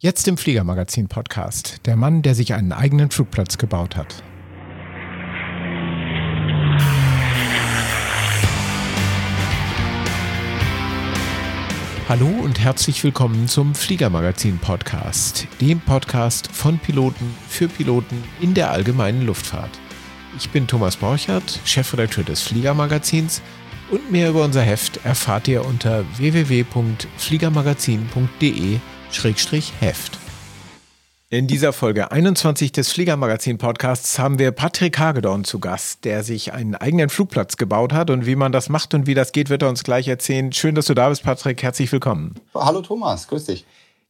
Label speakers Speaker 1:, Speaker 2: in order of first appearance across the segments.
Speaker 1: Jetzt im Fliegermagazin-Podcast. Der Mann, der sich einen eigenen Flugplatz gebaut hat. Hallo und herzlich willkommen zum Fliegermagazin-Podcast, dem Podcast von Piloten für Piloten in der allgemeinen Luftfahrt. Ich bin Thomas Borchert, Chefredakteur des Fliegermagazins und mehr über unser Heft erfahrt ihr unter www.fliegermagazin.de Heft. In dieser Folge 21 des Fliegermagazin Podcasts haben wir Patrick Hagedorn zu Gast, der sich einen eigenen Flugplatz gebaut hat und wie man das macht und wie das geht, wird er uns gleich erzählen. Schön, dass du da bist, Patrick. Herzlich willkommen.
Speaker 2: Hallo Thomas, grüß dich.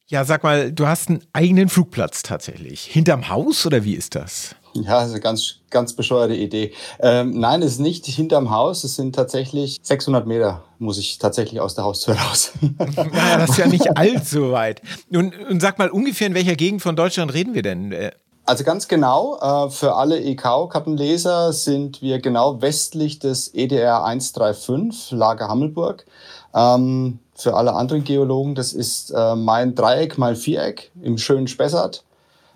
Speaker 1: Ja, sag mal, du hast einen eigenen Flugplatz tatsächlich. Hinterm Haus oder wie ist das?
Speaker 2: Ja, das ist eine ganz, ganz bescheuerte Idee. Ähm, nein, es ist nicht hinterm Haus. Es sind tatsächlich 600 Meter, muss ich tatsächlich aus der Haustür raus.
Speaker 1: naja, das ist ja nicht allzu weit. Und, und sag mal, ungefähr in welcher Gegend von Deutschland reden wir denn? Äh,
Speaker 2: also ganz genau, äh, für alle EK-Kartenleser sind wir genau westlich des EDR 135, Lager Hammelburg. Ähm, für alle anderen Geologen, das ist äh, mein Dreieck mal Viereck im schönen Spessart.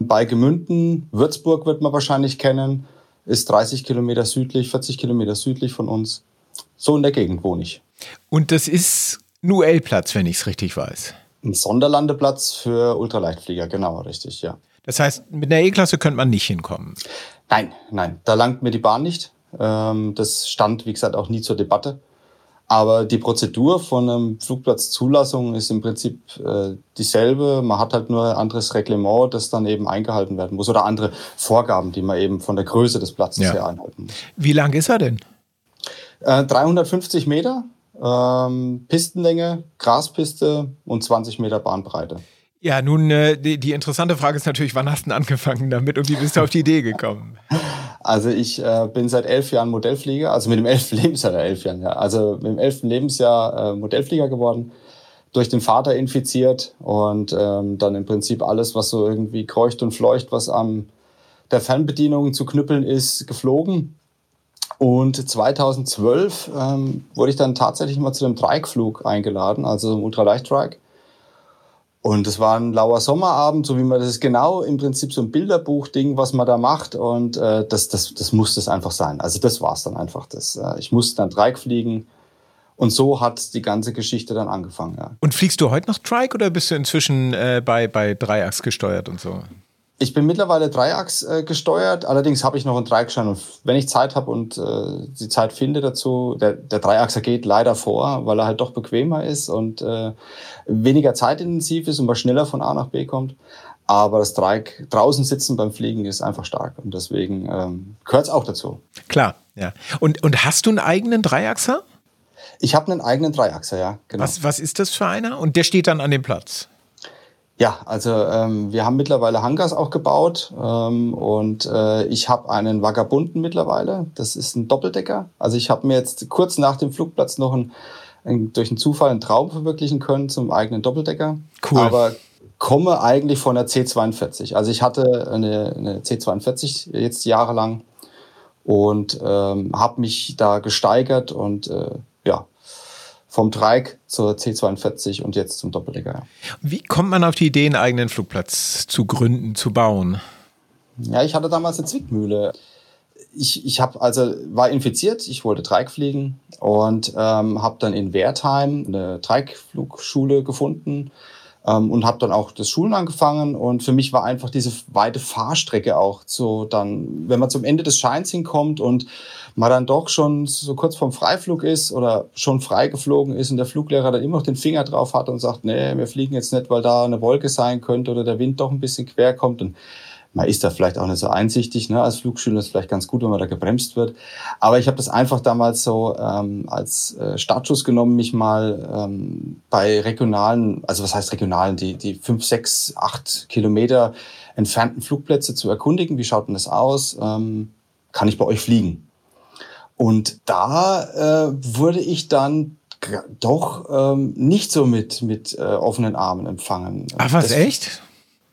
Speaker 2: Bei Gemünden, Würzburg wird man wahrscheinlich kennen, ist 30 Kilometer südlich, 40 Kilometer südlich von uns. So in der Gegend wohne ich.
Speaker 1: Und das ist ein UL-Platz, wenn ich es richtig weiß.
Speaker 2: Ein Sonderlandeplatz für Ultraleichtflieger, genau, richtig, ja.
Speaker 1: Das heißt, mit einer E-Klasse könnte man nicht hinkommen?
Speaker 2: Nein, nein, da langt mir die Bahn nicht. Ähm, das stand, wie gesagt, auch nie zur Debatte. Aber die Prozedur von einem Flugplatzzulassung ist im Prinzip äh, dieselbe. Man hat halt nur ein anderes Reglement, das dann eben eingehalten werden muss oder andere Vorgaben, die man eben von der Größe des Platzes ja. her einhalten muss.
Speaker 1: Wie lang ist er denn?
Speaker 2: Äh, 350 Meter, ähm, Pistenlänge, Graspiste und 20 Meter Bahnbreite.
Speaker 1: Ja, nun, äh, die, die, interessante Frage ist natürlich, wann hast du angefangen damit und wie bist du auf die Idee gekommen?
Speaker 2: Also ich äh, bin seit elf Jahren Modellflieger, also mit dem elften Lebensjahr, elf Jahren, ja, also mit dem elften Lebensjahr äh, Modellflieger geworden, durch den Vater infiziert und ähm, dann im Prinzip alles, was so irgendwie kreucht und fleucht, was am der Fernbedienung zu knüppeln ist, geflogen. Und 2012 ähm, wurde ich dann tatsächlich mal zu einem Dreieckflug eingeladen, also einem Ultraleicht-Trike. Und es war ein lauer Sommerabend, so wie man das ist genau im Prinzip so ein Bilderbuch-Ding, was man da macht. Und äh, das, das, das muss das einfach sein. Also das war's dann einfach. Das, äh, ich musste dann Dreieck fliegen. Und so hat die ganze Geschichte dann angefangen. Ja.
Speaker 1: Und fliegst du heute noch Trike oder bist du inzwischen äh, bei, bei Dreiachs gesteuert und so?
Speaker 2: Ich bin mittlerweile Dreiachs äh, gesteuert, allerdings habe ich noch einen Dreieckschein und wenn ich Zeit habe und äh, die Zeit finde dazu, der, der Dreiachser geht leider vor, weil er halt doch bequemer ist und äh, weniger zeitintensiv ist und man schneller von A nach B kommt. Aber das Dreieck draußen sitzen beim Fliegen ist einfach stark und deswegen ähm, gehört es auch dazu.
Speaker 1: Klar, ja. Und, und hast du einen eigenen Dreiachser?
Speaker 2: Ich habe einen eigenen Dreiachser, ja,
Speaker 1: genau. Was, was ist das für einer? Und der steht dann an dem Platz?
Speaker 2: Ja, also ähm, wir haben mittlerweile Hangars auch gebaut ähm, und äh, ich habe einen Vagabunden mittlerweile. Das ist ein Doppeldecker. Also ich habe mir jetzt kurz nach dem Flugplatz noch ein, ein, durch einen Zufall einen Traum verwirklichen können zum eigenen Doppeldecker. Cool. Aber komme eigentlich von der C42. Also ich hatte eine, eine C42 jetzt jahrelang und ähm, habe mich da gesteigert und äh, ja, vom Dreieck zur C42 und jetzt zum Doppeldecker.
Speaker 1: Wie kommt man auf die Idee, einen eigenen Flugplatz zu gründen, zu bauen?
Speaker 2: Ja, ich hatte damals eine Zwickmühle. Ich, ich hab also war infiziert, ich wollte Dreieck fliegen und ähm, habe dann in Wertheim eine Dreieckflugschule gefunden ähm, und habe dann auch das Schulen angefangen. Und für mich war einfach diese weite Fahrstrecke auch so dann, wenn man zum Ende des Scheins hinkommt und man dann doch schon so kurz vorm Freiflug ist oder schon freigeflogen ist und der Fluglehrer dann immer noch den Finger drauf hat und sagt, nee, wir fliegen jetzt nicht, weil da eine Wolke sein könnte oder der Wind doch ein bisschen quer kommt und man ist da vielleicht auch nicht so einsichtig. Ne? Als Flugschüler ist vielleicht ganz gut, wenn man da gebremst wird. Aber ich habe das einfach damals so ähm, als äh, Startschuss genommen, mich mal ähm, bei regionalen, also was heißt regionalen, die, die fünf, sechs, acht Kilometer entfernten Flugplätze zu erkundigen. Wie schaut denn das aus? Ähm, kann ich bei euch fliegen? Und da äh, wurde ich dann doch ähm, nicht so mit, mit äh, offenen Armen empfangen.
Speaker 1: Ach was, das, echt?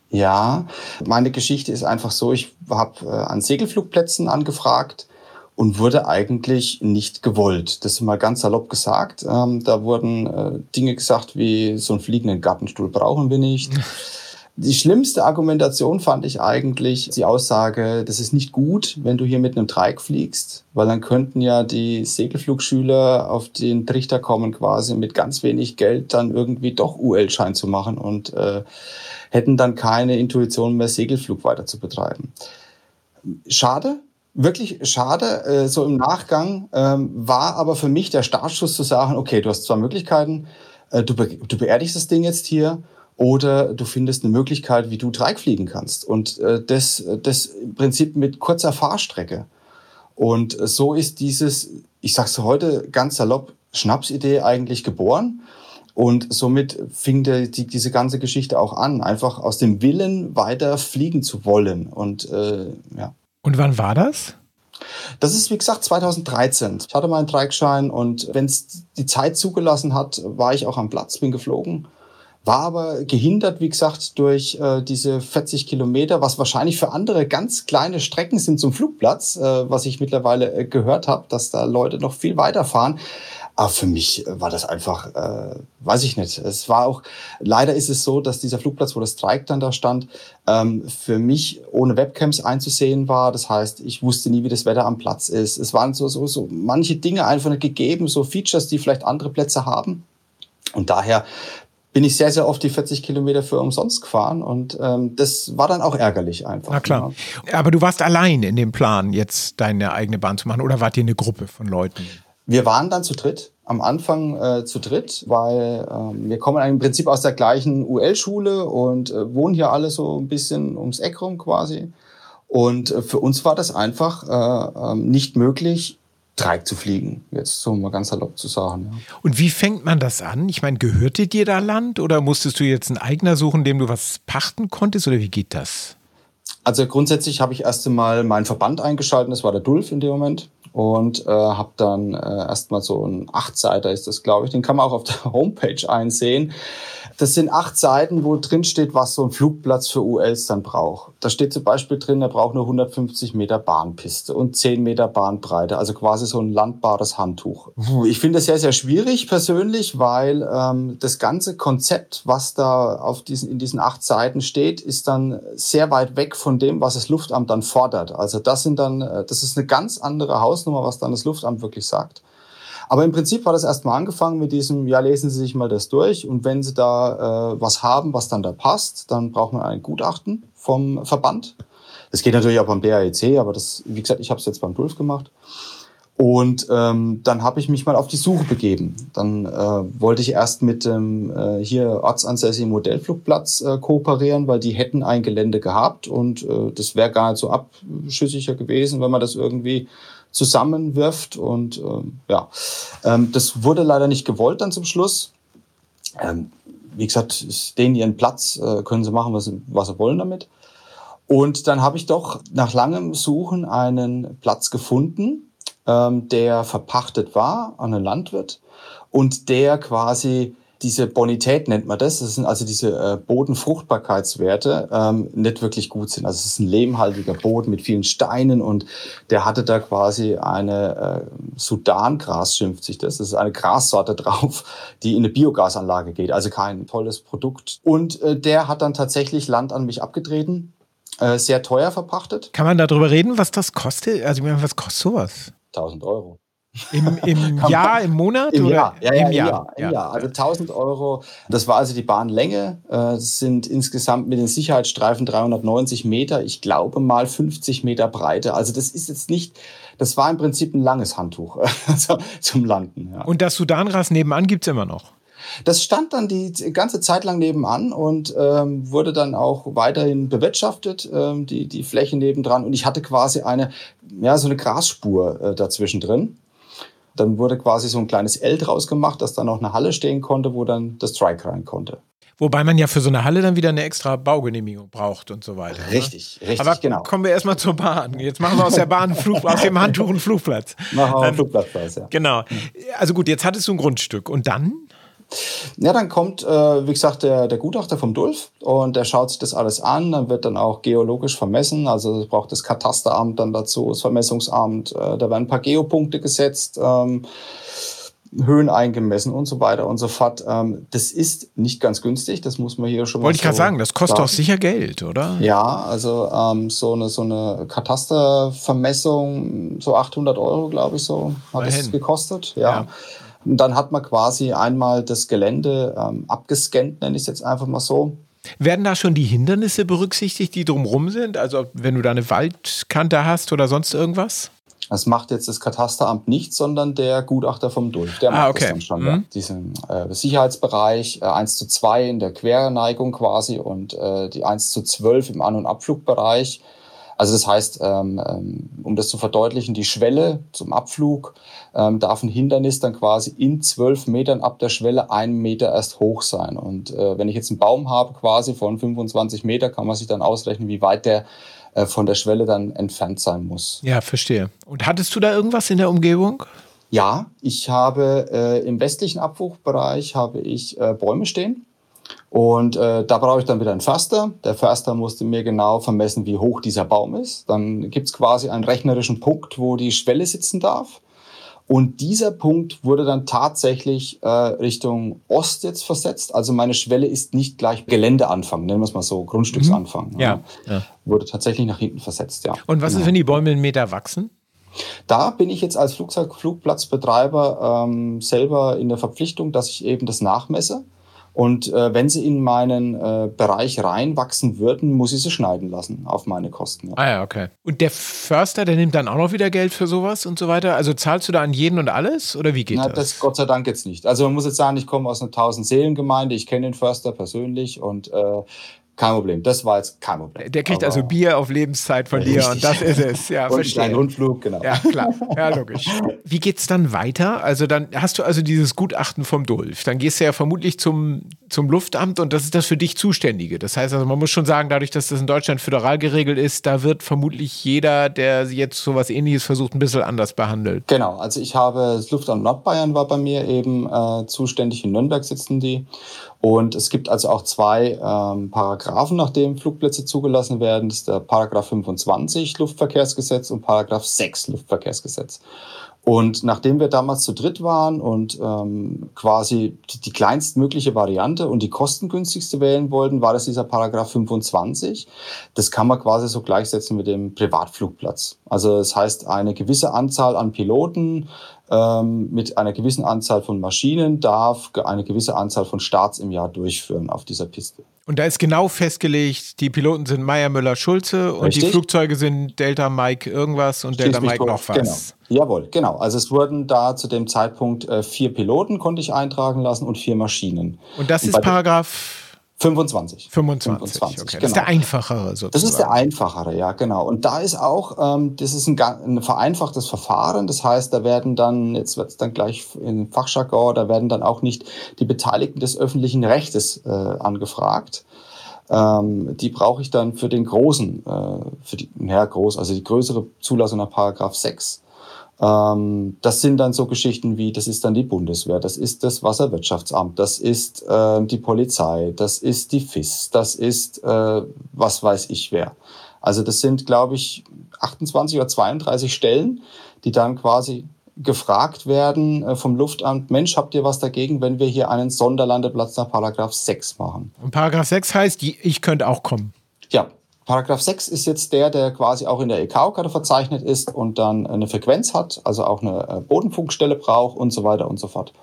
Speaker 2: Ja, meine Geschichte ist einfach so, ich habe äh, an Segelflugplätzen angefragt und wurde eigentlich nicht gewollt. Das ist mal ganz salopp gesagt. Ähm, da wurden äh, Dinge gesagt wie, so einen fliegenden Gartenstuhl brauchen wir nicht. Die schlimmste Argumentation fand ich eigentlich die Aussage, das ist nicht gut, wenn du hier mit einem Dreieck fliegst, weil dann könnten ja die Segelflugschüler auf den Trichter kommen, quasi mit ganz wenig Geld dann irgendwie doch UL-Schein zu machen und äh, hätten dann keine Intuition mehr, Segelflug weiter zu betreiben. Schade, wirklich schade. Äh, so im Nachgang ähm, war aber für mich der Startschuss zu sagen, okay, du hast zwei Möglichkeiten. Äh, du, be du beerdigst das Ding jetzt hier oder du findest eine Möglichkeit, wie du Dreieck fliegen kannst. Und äh, das, das im Prinzip mit kurzer Fahrstrecke. Und so ist dieses, ich sag's heute ganz salopp, Schnapsidee eigentlich geboren. Und somit fing der, die, diese ganze Geschichte auch an, einfach aus dem Willen weiter fliegen zu wollen. Und äh, ja.
Speaker 1: Und wann war das?
Speaker 2: Das ist, wie gesagt, 2013. Ich hatte meinen Dreieckschein und wenn es die Zeit zugelassen hat, war ich auch am Platz, bin geflogen. War aber gehindert, wie gesagt, durch äh, diese 40 Kilometer, was wahrscheinlich für andere ganz kleine Strecken sind zum Flugplatz, äh, was ich mittlerweile äh, gehört habe, dass da Leute noch viel weiter fahren. Aber für mich war das einfach, äh, weiß ich nicht. Es war auch, leider ist es so, dass dieser Flugplatz, wo das Strike dann da stand, ähm, für mich ohne Webcams einzusehen war. Das heißt, ich wusste nie, wie das Wetter am Platz ist. Es waren so, so, so manche Dinge einfach nicht gegeben, so Features, die vielleicht andere Plätze haben. Und daher bin ich sehr, sehr oft die 40 Kilometer für umsonst gefahren und ähm, das war dann auch ärgerlich einfach.
Speaker 1: Na klar. Ja. Aber du warst allein in dem Plan, jetzt deine eigene Bahn zu machen oder wart ihr eine Gruppe von Leuten?
Speaker 2: Wir waren dann zu dritt, am Anfang äh, zu dritt, weil äh, wir kommen im Prinzip aus der gleichen UL-Schule und äh, wohnen hier alle so ein bisschen ums Eck rum quasi. Und äh, für uns war das einfach äh, ähm, nicht möglich, Dreieck zu fliegen, jetzt so mal ganz salopp zu sagen. Ja.
Speaker 1: Und wie fängt man das an? Ich meine, gehörte dir da Land oder musstest du jetzt einen Eigner suchen, dem du was pachten konntest oder wie geht das?
Speaker 2: Also grundsätzlich habe ich erst einmal meinen Verband eingeschaltet, das war der Dulf in dem Moment und äh, habe dann äh, erstmal so ein Achtseiter ist das, glaube ich, den kann man auch auf der Homepage einsehen. Das sind acht Seiten, wo drin steht, was so ein Flugplatz für ULs dann braucht. Da steht zum Beispiel drin, er braucht nur 150 Meter Bahnpiste und 10 Meter Bahnbreite, also quasi so ein landbares Handtuch. Ich finde das sehr, sehr schwierig persönlich, weil ähm, das ganze Konzept, was da auf diesen, in diesen acht Seiten steht, ist dann sehr weit weg von dem, was das Luftamt dann fordert. Also das sind dann, äh, das ist eine ganz andere Hausnummer, was dann das Luftamt wirklich sagt. Aber im Prinzip hat es erstmal angefangen mit diesem, ja, lesen Sie sich mal das durch und wenn Sie da äh, was haben, was dann da passt, dann braucht man ein Gutachten vom Verband. Das geht natürlich auch beim BAEC, aber das, wie gesagt, ich habe es jetzt beim Dulf gemacht. Und ähm, dann habe ich mich mal auf die Suche begeben. Dann äh, wollte ich erst mit dem äh, hier ortsansässigen Modellflugplatz äh, kooperieren, weil die hätten ein Gelände gehabt und äh, das wäre gar nicht so abschüssiger gewesen, wenn man das irgendwie zusammenwirft. Und ähm, ja, ähm, das wurde leider nicht gewollt dann zum Schluss. Ähm, wie gesagt, ist denen ihren Platz, äh, können sie machen, was sie, was sie wollen damit. Und dann habe ich doch nach langem Suchen einen Platz gefunden, ähm, der verpachtet war an einen Landwirt und der quasi diese Bonität nennt man das, das sind also diese äh, Bodenfruchtbarkeitswerte, ähm, nicht wirklich gut sind. Also es ist ein lehmhaltiger Boden mit vielen Steinen und der hatte da quasi eine äh, Sudangras, schimpft sich das. Das ist eine Grassorte drauf, die in eine Biogasanlage geht, also kein tolles Produkt. Und äh, der hat dann tatsächlich Land an mich abgetreten, äh, sehr teuer verpachtet.
Speaker 1: Kann man darüber reden, was das kostet? Also was kostet sowas?
Speaker 2: 1000 Euro.
Speaker 1: Im, im Jahr, im Monat?
Speaker 2: Im
Speaker 1: oder?
Speaker 2: Jahr, ja, ja, im, Jahr, Jahr, im Jahr. Also 1000 Euro. Das war also die Bahnlänge. Äh, das sind insgesamt mit den Sicherheitsstreifen 390 Meter. Ich glaube mal 50 Meter Breite. Also das ist jetzt nicht, das war im Prinzip ein langes Handtuch also zum Landen. Ja.
Speaker 1: Und das Sudanras nebenan gibt's immer noch?
Speaker 2: Das stand dann die ganze Zeit lang nebenan und ähm, wurde dann auch weiterhin bewirtschaftet, ähm, die, die Fläche nebendran. Und ich hatte quasi eine, ja, so eine Grasspur äh, dazwischen drin. Dann wurde quasi so ein kleines L draus gemacht, dass da noch eine Halle stehen konnte, wo dann das Strike rein konnte.
Speaker 1: Wobei man ja für so eine Halle dann wieder eine extra Baugenehmigung braucht und so weiter.
Speaker 2: Richtig,
Speaker 1: ne?
Speaker 2: richtig,
Speaker 1: Aber
Speaker 2: genau.
Speaker 1: kommen wir erstmal zur Bahn. Jetzt machen wir aus der Bahn Flug, aus dem Handtuch einen Flugplatz.
Speaker 2: Machen wir einen Flugplatz, ja.
Speaker 1: Genau. Also gut, jetzt hattest du ein Grundstück. Und dann?
Speaker 2: Ja, dann kommt, äh, wie gesagt, der, der Gutachter vom Dulf und der schaut sich das alles an. Dann wird dann auch geologisch vermessen. Also es braucht das Katasteramt dann dazu, das Vermessungsamt. Äh, da werden ein paar Geopunkte gesetzt. Ähm, Höhen eingemessen und so weiter und so fort. Ähm, das ist nicht ganz günstig, das muss man hier schon
Speaker 1: Wollte mal Wollte so ich gerade sagen, das kostet sagen. auch sicher Geld, oder?
Speaker 2: Ja, also ähm, so eine, so eine Katastervermessung, so 800 Euro, glaube ich, so hat es gekostet. ja. ja. Und dann hat man quasi einmal das Gelände ähm, abgescannt, nenne ich es jetzt einfach mal so.
Speaker 1: Werden da schon die Hindernisse berücksichtigt, die drumherum sind? Also wenn du da eine Waldkante hast oder sonst irgendwas?
Speaker 2: Das macht jetzt das Katasteramt nicht, sondern der Gutachter vom DULF. Der ah, macht okay. das dann schon. Mhm. Ja. Diesen äh, Sicherheitsbereich äh, 1 zu 2 in der Querneigung quasi und äh, die 1 zu 12 im An- und Abflugbereich. Also das heißt, ähm, ähm, um das zu verdeutlichen, die Schwelle zum Abflug ähm, darf ein Hindernis dann quasi in zwölf Metern ab der Schwelle einen Meter erst hoch sein. Und äh, wenn ich jetzt einen Baum habe quasi von 25 Meter, kann man sich dann ausrechnen, wie weit der äh, von der Schwelle dann entfernt sein muss.
Speaker 1: Ja, verstehe. Und hattest du da irgendwas in der Umgebung?
Speaker 2: Ja, ich habe äh, im westlichen Abflugbereich habe ich äh, Bäume stehen. Und äh, da brauche ich dann wieder einen Förster. Der Förster musste mir genau vermessen, wie hoch dieser Baum ist. Dann gibt es quasi einen rechnerischen Punkt, wo die Schwelle sitzen darf. Und dieser Punkt wurde dann tatsächlich äh, Richtung Ost jetzt versetzt. Also meine Schwelle ist nicht gleich Geländeanfang, nennen wir es mal so, Grundstücksanfang.
Speaker 1: Mhm. Ja, ja.
Speaker 2: Wurde tatsächlich nach hinten versetzt, ja.
Speaker 1: Und was genau. ist, wenn die Bäume einen Meter wachsen?
Speaker 2: Da bin ich jetzt als Flugzeugflugplatzbetreiber ähm, selber in der Verpflichtung, dass ich eben das nachmesse. Und äh, wenn sie in meinen äh, Bereich reinwachsen würden, muss ich sie schneiden lassen auf meine Kosten.
Speaker 1: Ja. Ah ja, okay. Und der Förster, der nimmt dann auch noch wieder Geld für sowas und so weiter? Also zahlst du da an jeden und alles oder wie geht Na,
Speaker 2: das? Das Gott sei Dank jetzt nicht. Also man muss jetzt sagen, ich komme aus einer 1000-Seelen-Gemeinde, ich kenne den Förster persönlich und äh, kein Problem. Das war jetzt kein Problem.
Speaker 1: Der kriegt Aber also Bier auf Lebenszeit von dir und das ist es. Ja,
Speaker 2: und verstehe. Einen Rundflug, genau.
Speaker 1: Ja, klar. Ja, logisch. Wie geht's dann weiter? Also dann hast du also dieses Gutachten vom Dulf. Dann gehst du ja vermutlich zum, zum Luftamt und das ist das für dich Zuständige. Das heißt also, man muss schon sagen, dadurch, dass das in Deutschland föderal geregelt ist, da wird vermutlich jeder, der jetzt sowas ähnliches versucht, ein bisschen anders behandelt.
Speaker 2: Genau. Also ich habe, das Luftamt Nordbayern war bei mir eben äh, zuständig. In Nürnberg sitzen die. Und es gibt also auch zwei ähm, Paragraphen, nach denen Flugplätze zugelassen werden. Das ist der Paragraph 25 Luftverkehrsgesetz und Paragraph 6 Luftverkehrsgesetz. Und nachdem wir damals zu dritt waren und ähm, quasi die, kleinstmögliche Variante und die kostengünstigste wählen wollten, war das dieser Paragraph 25. Das kann man quasi so gleichsetzen mit dem Privatflugplatz. Also das heißt, eine gewisse Anzahl an Piloten ähm, mit einer gewissen Anzahl von Maschinen darf eine gewisse Anzahl von Starts im Jahr durchführen auf dieser Piste.
Speaker 1: Und da ist genau festgelegt, die Piloten sind Meier, Müller, Schulze und Richtig. die Flugzeuge sind Delta Mike irgendwas und Delta Mike noch was.
Speaker 2: Genau. Jawohl, genau. Also es wurden da zu dem Zeitpunkt äh, vier Piloten konnte ich eintragen lassen und vier Maschinen.
Speaker 1: Und das und ist Paragraph
Speaker 2: 25.
Speaker 1: 25, 25 okay. Genau. Das ist der einfachere sozusagen.
Speaker 2: Das ist der einfachere, ja, genau. Und da ist auch, ähm, das ist ein, ein vereinfachtes Verfahren. Das heißt, da werden dann, jetzt wird es dann gleich in Fachjargon, da werden dann auch nicht die Beteiligten des öffentlichen Rechtes äh, angefragt. Ähm, die brauche ich dann für den großen, äh, für die, ja, groß, also die größere Zulassung nach Paragraph 6. Ähm, das sind dann so Geschichten wie, das ist dann die Bundeswehr, das ist das Wasserwirtschaftsamt, das ist äh, die Polizei, das ist die FIS, das ist äh, was weiß ich wer. Also das sind, glaube ich, 28 oder 32 Stellen, die dann quasi gefragt werden äh, vom Luftamt, Mensch, habt ihr was dagegen, wenn wir hier einen Sonderlandeplatz nach Paragraph 6 machen?
Speaker 1: Und Paragraph 6 heißt, ich könnte auch kommen.
Speaker 2: Ja, Paragraph 6 ist jetzt der, der quasi auch in der EKO-Karte verzeichnet ist und dann eine Frequenz hat, also auch eine äh, Bodenfunkstelle braucht und so weiter und so fort.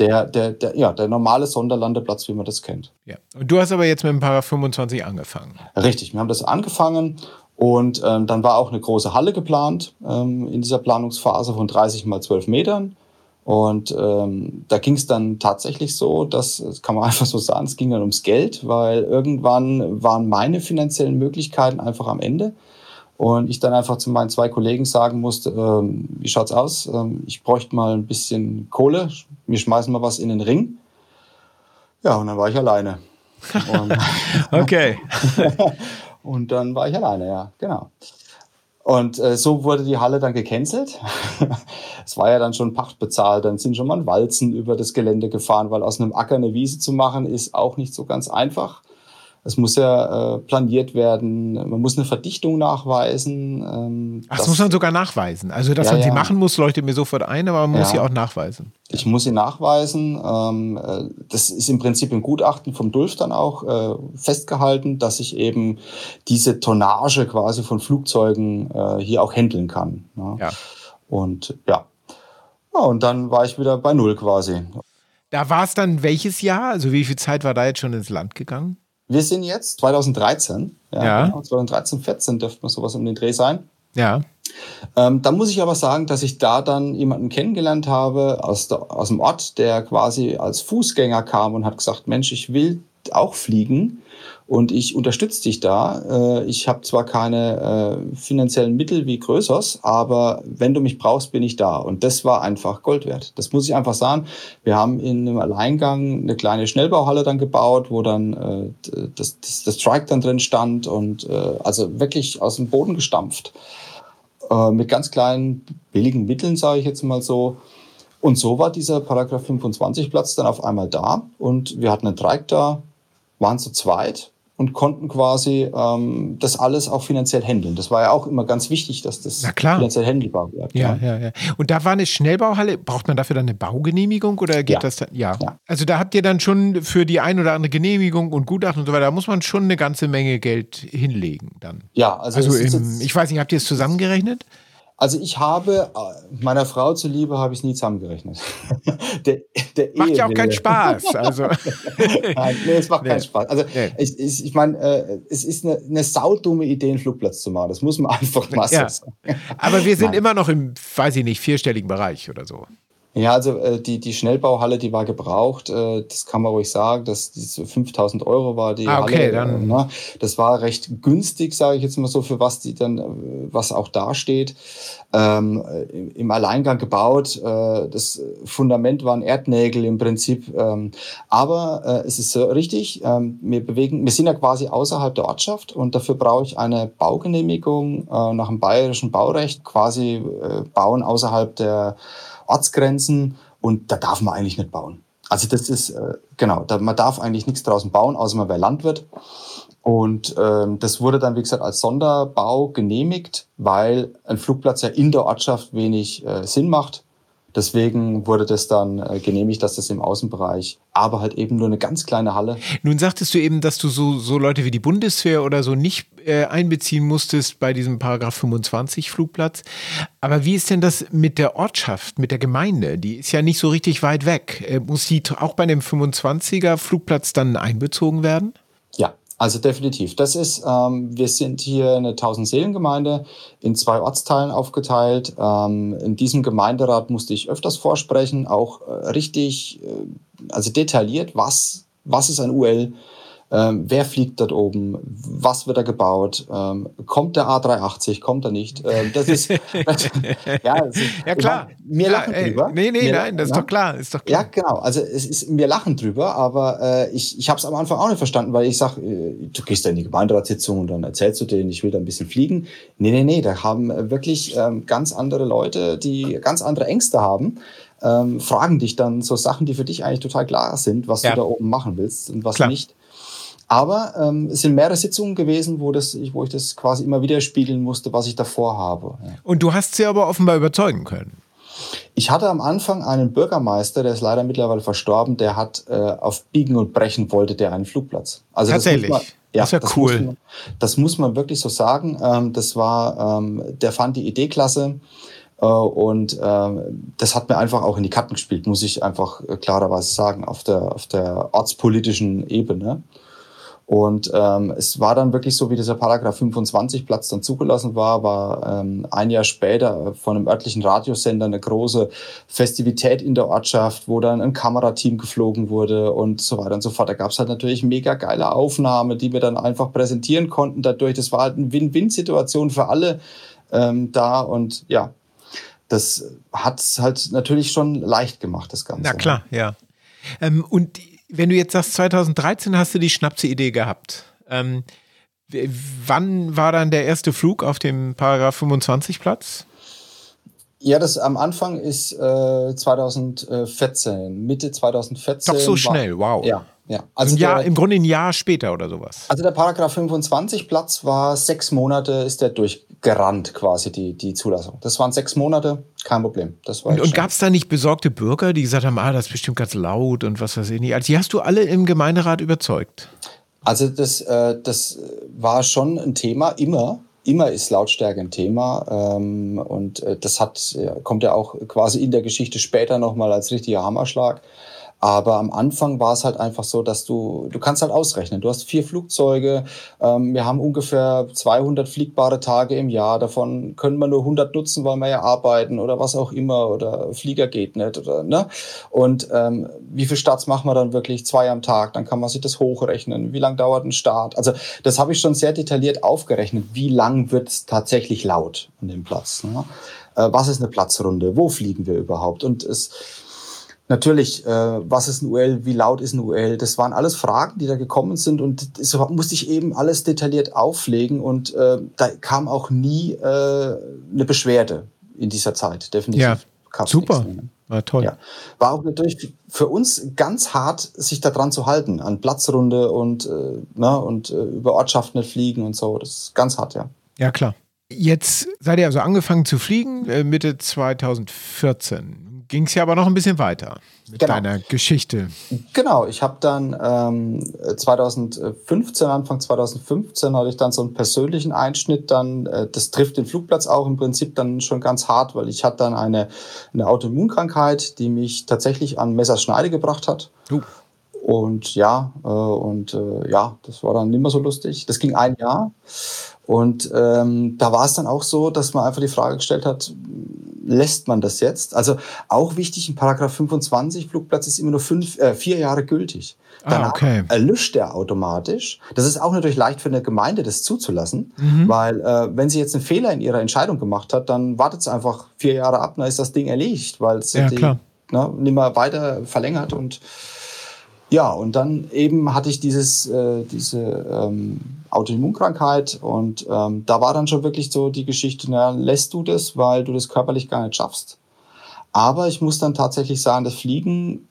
Speaker 2: Der, der, der, ja, der normale Sonderlandeplatz, wie man das kennt.
Speaker 1: Ja. Und du hast aber jetzt mit dem Paragraph 25 angefangen.
Speaker 2: Richtig, wir haben das angefangen und ähm, dann war auch eine große Halle geplant ähm, in dieser Planungsphase von 30 mal 12 Metern. Und ähm, da ging es dann tatsächlich so, dass, das kann man einfach so sagen, es ging dann ums Geld, weil irgendwann waren meine finanziellen Möglichkeiten einfach am Ende. Und ich dann einfach zu meinen zwei Kollegen sagen musste, ähm, wie schaut's aus? Ähm, ich bräuchte mal ein bisschen Kohle, wir schmeißen mal was in den Ring. Ja, und dann war ich alleine.
Speaker 1: okay.
Speaker 2: und dann war ich alleine, ja, genau. Und äh, so wurde die Halle dann gecancelt. es war ja dann schon Pacht bezahlt, dann sind schon mal Walzen über das Gelände gefahren, weil aus einem Acker eine Wiese zu machen ist auch nicht so ganz einfach. Es muss ja äh, planiert werden, man muss eine Verdichtung nachweisen.
Speaker 1: Ähm, Ach, das muss man sogar nachweisen. Also, dass ja, man sie machen muss, leuchtet mir sofort ein, aber man muss sie auch nachweisen.
Speaker 2: Ich muss sie nachweisen. Ähm, äh, das ist im Prinzip im Gutachten vom Dulf dann auch äh, festgehalten, dass ich eben diese Tonnage quasi von Flugzeugen äh, hier auch handeln kann. Ne? Ja. Und ja. ja. Und dann war ich wieder bei Null quasi.
Speaker 1: Da war es dann welches Jahr? Also wie viel Zeit war da jetzt schon ins Land gegangen?
Speaker 2: Wir sind jetzt 2013.
Speaker 1: Ja. ja.
Speaker 2: 2013, 14 dürfte man sowas um den Dreh sein.
Speaker 1: Ja.
Speaker 2: Ähm, da muss ich aber sagen, dass ich da dann jemanden kennengelernt habe aus, der, aus dem Ort, der quasi als Fußgänger kam und hat gesagt, Mensch, ich will auch fliegen und ich unterstütze dich da. Äh, ich habe zwar keine äh, finanziellen Mittel wie Größers, aber wenn du mich brauchst, bin ich da. Und das war einfach Gold wert. Das muss ich einfach sagen. Wir haben in einem Alleingang eine kleine Schnellbauhalle dann gebaut, wo dann äh, das, das, das Strike dann drin stand und also wirklich aus dem Boden gestampft. Mit ganz kleinen, billigen Mitteln, sage ich jetzt mal so. Und so war dieser Paragraph 25 Platz dann auf einmal da und wir hatten einen Dreieck da, waren zu zweit und konnten quasi ähm, das alles auch finanziell handeln. Das war ja auch immer ganz wichtig, dass das finanziell handelbar wird.
Speaker 1: Ja, ja, ja, Und da war eine Schnellbauhalle. Braucht man dafür dann eine Baugenehmigung oder geht ja. das dann? Ja. ja. Also da habt ihr dann schon für die ein oder andere Genehmigung und Gutachten und so weiter, da muss man schon eine ganze Menge Geld hinlegen dann.
Speaker 2: Ja, also,
Speaker 1: also im, ich weiß nicht, habt ihr es zusammengerechnet?
Speaker 2: Also ich habe, äh, meiner Frau zuliebe habe ich es nie zusammengerechnet.
Speaker 1: der, der macht ja auch keinen Spaß. Also.
Speaker 2: Nein, nee, es macht nee. keinen Spaß. Also nee. ich, ich, ich meine, äh, es ist eine, eine saudumme Idee, einen Flugplatz zu machen. Das muss man einfach mal ja. sagen.
Speaker 1: Aber wir sind Nein. immer noch im, weiß ich nicht, vierstelligen Bereich oder so.
Speaker 2: Ja, also äh, die, die Schnellbauhalle, die war gebraucht, äh, das kann man ruhig sagen, dass diese 5000 Euro war die
Speaker 1: ah, okay,
Speaker 2: Halle. Dann. Äh, ne? Das war recht günstig, sage ich jetzt mal so, für was die dann, äh, was auch da steht. Ähm, Im Alleingang gebaut, äh, das Fundament waren Erdnägel im Prinzip. Ähm, aber äh, es ist so richtig, ähm, wir bewegen, wir sind ja quasi außerhalb der Ortschaft und dafür brauche ich eine Baugenehmigung äh, nach dem bayerischen Baurecht, quasi äh, bauen außerhalb der Ortsgrenzen und da darf man eigentlich nicht bauen. Also das ist, äh, genau, da, man darf eigentlich nichts draußen bauen, außer man wäre Landwirt. Und ähm, das wurde dann, wie gesagt, als Sonderbau genehmigt, weil ein Flugplatz ja in der Ortschaft wenig äh, Sinn macht. Deswegen wurde das dann äh, genehmigt, dass das im Außenbereich, aber halt eben nur eine ganz kleine Halle.
Speaker 1: Nun sagtest du eben, dass du so, so Leute wie die Bundeswehr oder so nicht äh, einbeziehen musstest bei diesem Paragraph 25 Flugplatz. Aber wie ist denn das mit der Ortschaft, mit der Gemeinde? Die ist ja nicht so richtig weit weg. Äh, muss die auch bei dem 25er Flugplatz dann einbezogen werden?
Speaker 2: Also definitiv. Das ist, ähm, wir sind hier eine 1000-Seelen-Gemeinde in zwei Ortsteilen aufgeteilt. Ähm, in diesem Gemeinderat musste ich öfters vorsprechen, auch äh, richtig, äh, also detailliert, was, was ist ein UL, ähm, wer fliegt dort oben? Was wird da gebaut? Ähm, kommt der A380? Kommt er nicht? Ähm, das ist
Speaker 1: ja, also, ja klar.
Speaker 2: Wir lachen ja, drüber.
Speaker 1: Nee, nee, wir, nein, das ist doch klar, ist doch
Speaker 2: klar. Ja, genau. Also es ist wir lachen drüber, aber äh, ich ich habe es am Anfang auch nicht verstanden, weil ich sag, äh, du gehst da in die Gemeinderatssitzung und dann erzählst du denen, ich will da ein bisschen fliegen. Nee, nee, nee, da haben wirklich ähm, ganz andere Leute, die ganz andere Ängste haben. Ähm, fragen dich dann so Sachen, die für dich eigentlich total klar sind, was ja. du da oben machen willst und was Klar. nicht. Aber ähm, es sind mehrere Sitzungen gewesen, wo, das, wo ich das quasi immer wieder spiegeln musste, was ich davor habe.
Speaker 1: Und du hast sie aber offenbar überzeugen können.
Speaker 2: Ich hatte am Anfang einen Bürgermeister, der ist leider mittlerweile verstorben, der hat äh, auf Biegen und Brechen wollte der einen Flugplatz.
Speaker 1: Also Tatsächlich. Das, ja, das ist ja das cool.
Speaker 2: Muss man, das muss man wirklich so sagen. Ähm, das war, ähm, der fand die Idee klasse. Äh, und ähm, das hat mir einfach auch in die Karten gespielt, muss ich einfach äh, klarerweise sagen, auf der, auf der ortspolitischen Ebene. Und ähm, es war dann wirklich so, wie dieser Paragraph 25 Platz dann zugelassen war, war ähm, ein Jahr später von einem örtlichen Radiosender eine große Festivität in der Ortschaft, wo dann ein Kamerateam geflogen wurde und so weiter und so fort. Da gab es halt natürlich mega geile Aufnahmen, die wir dann einfach präsentieren konnten dadurch. Das war halt eine Win-Win-Situation für alle ähm, da und ja, das hat es halt natürlich schon leicht gemacht, das Ganze.
Speaker 1: Na klar, ja. Ähm, und wenn du jetzt sagst, 2013 hast du die Schnapse-Idee gehabt. Ähm, wann war dann der erste Flug auf dem Paragraph 25 Platz?
Speaker 2: Ja, das am Anfang ist äh, 2014, Mitte 2014.
Speaker 1: Doch so schnell, wow.
Speaker 2: Ja, ja.
Speaker 1: Also ein Jahr, der, im Grunde ein Jahr später oder sowas.
Speaker 2: Also der Paragraph 25 Platz war sechs Monate, ist der durchgerannt quasi, die, die Zulassung. Das waren sechs Monate, kein Problem. Das war
Speaker 1: und und gab es da nicht besorgte Bürger, die gesagt haben, ah, das ist bestimmt ganz laut und was weiß ich nicht. Also die hast du alle im Gemeinderat überzeugt?
Speaker 2: Also das, äh, das war schon ein Thema, immer immer ist Lautstärke ein Thema ähm, und äh, das hat, kommt ja auch quasi in der Geschichte später nochmal als richtiger Hammerschlag. Aber am Anfang war es halt einfach so, dass du, du kannst halt ausrechnen. Du hast vier Flugzeuge. Ähm, wir haben ungefähr 200 fliegbare Tage im Jahr. Davon können wir nur 100 nutzen, weil wir ja arbeiten oder was auch immer oder Flieger geht nicht oder, ne? Und, ähm, wie viel Starts machen wir dann wirklich? Zwei am Tag. Dann kann man sich das hochrechnen. Wie lang dauert ein Start? Also, das habe ich schon sehr detailliert aufgerechnet. Wie lang wird es tatsächlich laut an dem Platz? Ne? Äh, was ist eine Platzrunde? Wo fliegen wir überhaupt? Und es, Natürlich, äh, was ist ein UL, wie laut ist ein UL? Das waren alles Fragen, die da gekommen sind und so musste ich eben alles detailliert auflegen und äh, da kam auch nie äh, eine Beschwerde in dieser Zeit, definitiv.
Speaker 1: Ja, super, ne? war toll. Ja.
Speaker 2: War auch natürlich für uns ganz hart, sich daran zu halten, an Platzrunde und, äh, ne, und äh, über Ortschaften fliegen und so, das ist ganz hart, ja.
Speaker 1: Ja, klar. Jetzt seid ihr also angefangen zu fliegen, äh, Mitte 2014 ging es ja aber noch ein bisschen weiter mit genau. deiner Geschichte.
Speaker 2: Genau, ich habe dann ähm, 2015, Anfang 2015, hatte ich dann so einen persönlichen Einschnitt. Dann, äh, das trifft den Flugplatz auch im Prinzip dann schon ganz hart, weil ich hatte dann eine, eine Autoimmunkrankheit, die mich tatsächlich an Messerschneide gebracht hat. Uh. Und ja, äh, und äh, ja, das war dann nicht mehr so lustig. Das ging ein Jahr. Und ähm, da war es dann auch so, dass man einfach die Frage gestellt hat, lässt man das jetzt? Also auch wichtig, in Paragraph 25 Flugplatz ist immer nur fünf, äh, vier Jahre gültig.
Speaker 1: Ah, Danach ah, okay.
Speaker 2: erlischt der automatisch. Das ist auch natürlich leicht für eine Gemeinde, das zuzulassen, mhm. weil äh, wenn sie jetzt einen Fehler in ihrer Entscheidung gemacht hat, dann wartet es einfach vier Jahre ab, dann ist das Ding erledigt, weil es ja, die, ne, nicht mehr weiter verlängert und ja, und dann eben hatte ich dieses, äh, diese ähm, Autoimmunkrankheit und ähm, da war dann schon wirklich so die Geschichte, na, lässt du das, weil du das körperlich gar nicht schaffst. Aber ich muss dann tatsächlich sagen, das Fliegen,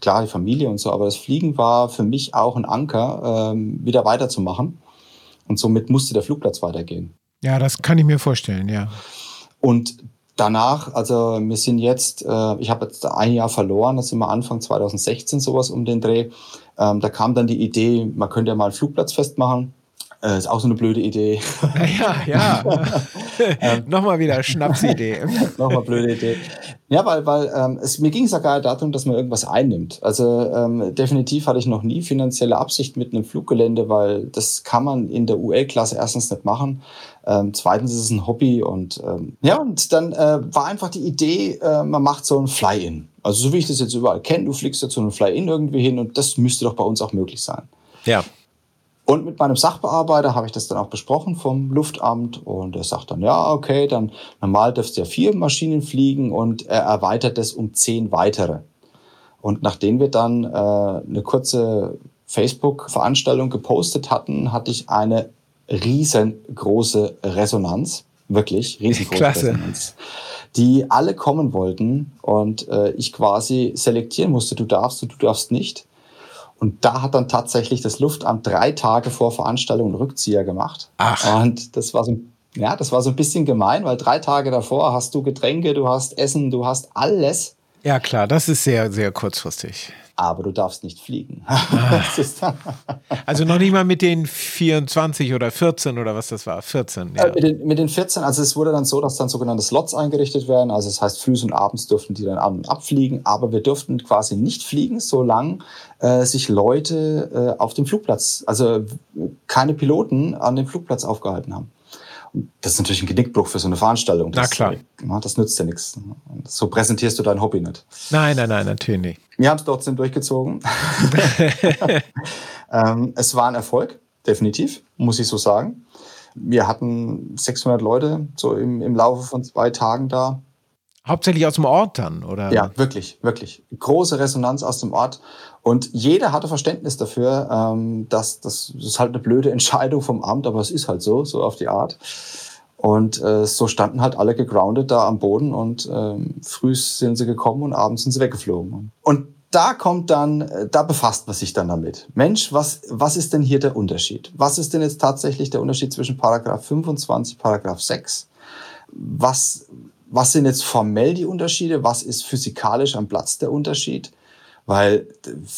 Speaker 2: klar die Familie und so, aber das Fliegen war für mich auch ein Anker, ähm, wieder weiterzumachen. Und somit musste der Flugplatz weitergehen.
Speaker 1: Ja, das kann ich mir vorstellen, ja.
Speaker 2: Und danach, also wir sind jetzt, äh, ich habe jetzt ein Jahr verloren, das sind wir Anfang 2016 sowas um den Dreh. Ähm, da kam dann die Idee, man könnte ja mal einen Flugplatz festmachen. Äh, ist auch so eine blöde Idee.
Speaker 1: Ja, ja. ähm, Nochmal wieder Schnapsidee.
Speaker 2: Nochmal blöde Idee. Ja, weil, weil ähm, es, mir ging es ja gar nicht darum, dass man irgendwas einnimmt. Also ähm, definitiv hatte ich noch nie finanzielle Absicht mit einem Fluggelände, weil das kann man in der UL-Klasse erstens nicht machen. Ähm, zweitens ist es ein Hobby und ähm, ja, und dann äh, war einfach die Idee, äh, man macht so ein Fly-In. Also so wie ich das jetzt überall kenne, du fliegst jetzt so ein Fly-In irgendwie hin und das müsste doch bei uns auch möglich sein.
Speaker 1: Ja.
Speaker 2: Und mit meinem Sachbearbeiter habe ich das dann auch besprochen vom Luftamt und er sagt dann, ja, okay, dann normal dürfst du ja vier Maschinen fliegen und er erweitert das um zehn weitere. Und nachdem wir dann äh, eine kurze Facebook-Veranstaltung gepostet hatten, hatte ich eine riesengroße Resonanz, wirklich riesengroße
Speaker 1: Klasse.
Speaker 2: Resonanz, die alle kommen wollten und äh, ich quasi selektieren musste, du darfst und du darfst nicht. Und da hat dann tatsächlich das Luftamt drei Tage vor Veranstaltung einen Rückzieher gemacht.
Speaker 1: Ach.
Speaker 2: Und das war so, ja, das war so ein bisschen gemein, weil drei Tage davor hast du Getränke, du hast Essen, du hast alles.
Speaker 1: Ja, klar, das ist sehr, sehr kurzfristig
Speaker 2: aber du darfst nicht fliegen.
Speaker 1: Ah. also noch nicht mal mit den 24 oder 14 oder was das war, 14.
Speaker 2: Ja. Äh, mit, den, mit, den, 14, also es wurde dann so, dass dann sogenannte Slots eingerichtet werden, also das heißt früh und abends dürften die dann an und abfliegen, aber wir dürften quasi nicht fliegen, solange äh, sich Leute äh, auf dem Flugplatz, also keine Piloten an dem Flugplatz aufgehalten haben das ist natürlich ein Genickbruch für so eine Veranstaltung.
Speaker 1: Das, Na klar.
Speaker 2: Das nützt ja nichts. So präsentierst du dein Hobby nicht.
Speaker 1: Nein, nein, nein, natürlich nicht.
Speaker 2: Wir haben es trotzdem durchgezogen. ähm, es war ein Erfolg, definitiv, muss ich so sagen. Wir hatten 600 Leute so im, im Laufe von zwei Tagen da.
Speaker 1: Hauptsächlich aus dem Ort dann, oder?
Speaker 2: Ja, wirklich, wirklich. Große Resonanz aus dem Ort. Und jeder hatte Verständnis dafür, ähm, dass das ist halt eine blöde Entscheidung vom Amt, aber es ist halt so, so auf die Art. Und äh, so standen halt alle gegroundet da am Boden und ähm, früh sind sie gekommen und abends sind sie weggeflogen. Und da kommt dann, äh, da befasst man sich dann damit. Mensch, was, was ist denn hier der Unterschied? Was ist denn jetzt tatsächlich der Unterschied zwischen Paragraph 25, Paragraph 6? Was, was sind jetzt formell die Unterschiede? Was ist physikalisch am Platz der Unterschied? Weil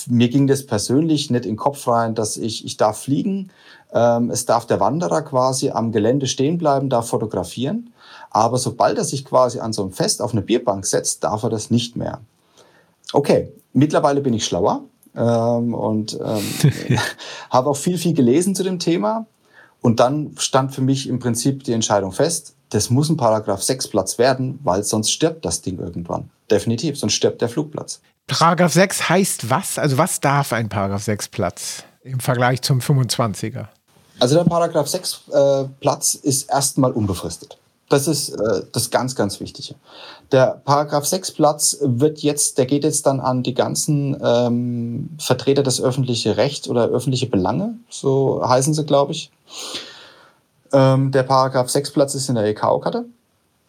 Speaker 2: mir ging das persönlich nicht in den Kopf rein, dass ich, ich darf fliegen, ähm, es darf der Wanderer quasi am Gelände stehen bleiben, darf fotografieren. Aber sobald er sich quasi an so einem Fest auf eine Bierbank setzt, darf er das nicht mehr. Okay, mittlerweile bin ich schlauer ähm, und ähm, habe auch viel, viel gelesen zu dem Thema. Und dann stand für mich im Prinzip die Entscheidung fest, das muss ein Paragraph 6 Platz werden, weil sonst stirbt das Ding irgendwann. Definitiv, sonst stirbt der Flugplatz.
Speaker 1: Paragraph 6 heißt was? Also was darf ein Paragraph 6 Platz im Vergleich zum 25er?
Speaker 2: Also der Paragraph 6 äh, Platz ist erstmal unbefristet. Das ist äh, das ganz, ganz Wichtige. Der Paragraph 6 Platz wird jetzt, der geht jetzt dann an die ganzen ähm, Vertreter des öffentlichen Rechts oder öffentliche Belange, so heißen sie, glaube ich. Ähm, der Paragraph 6 Platz ist in der EKO-Karte.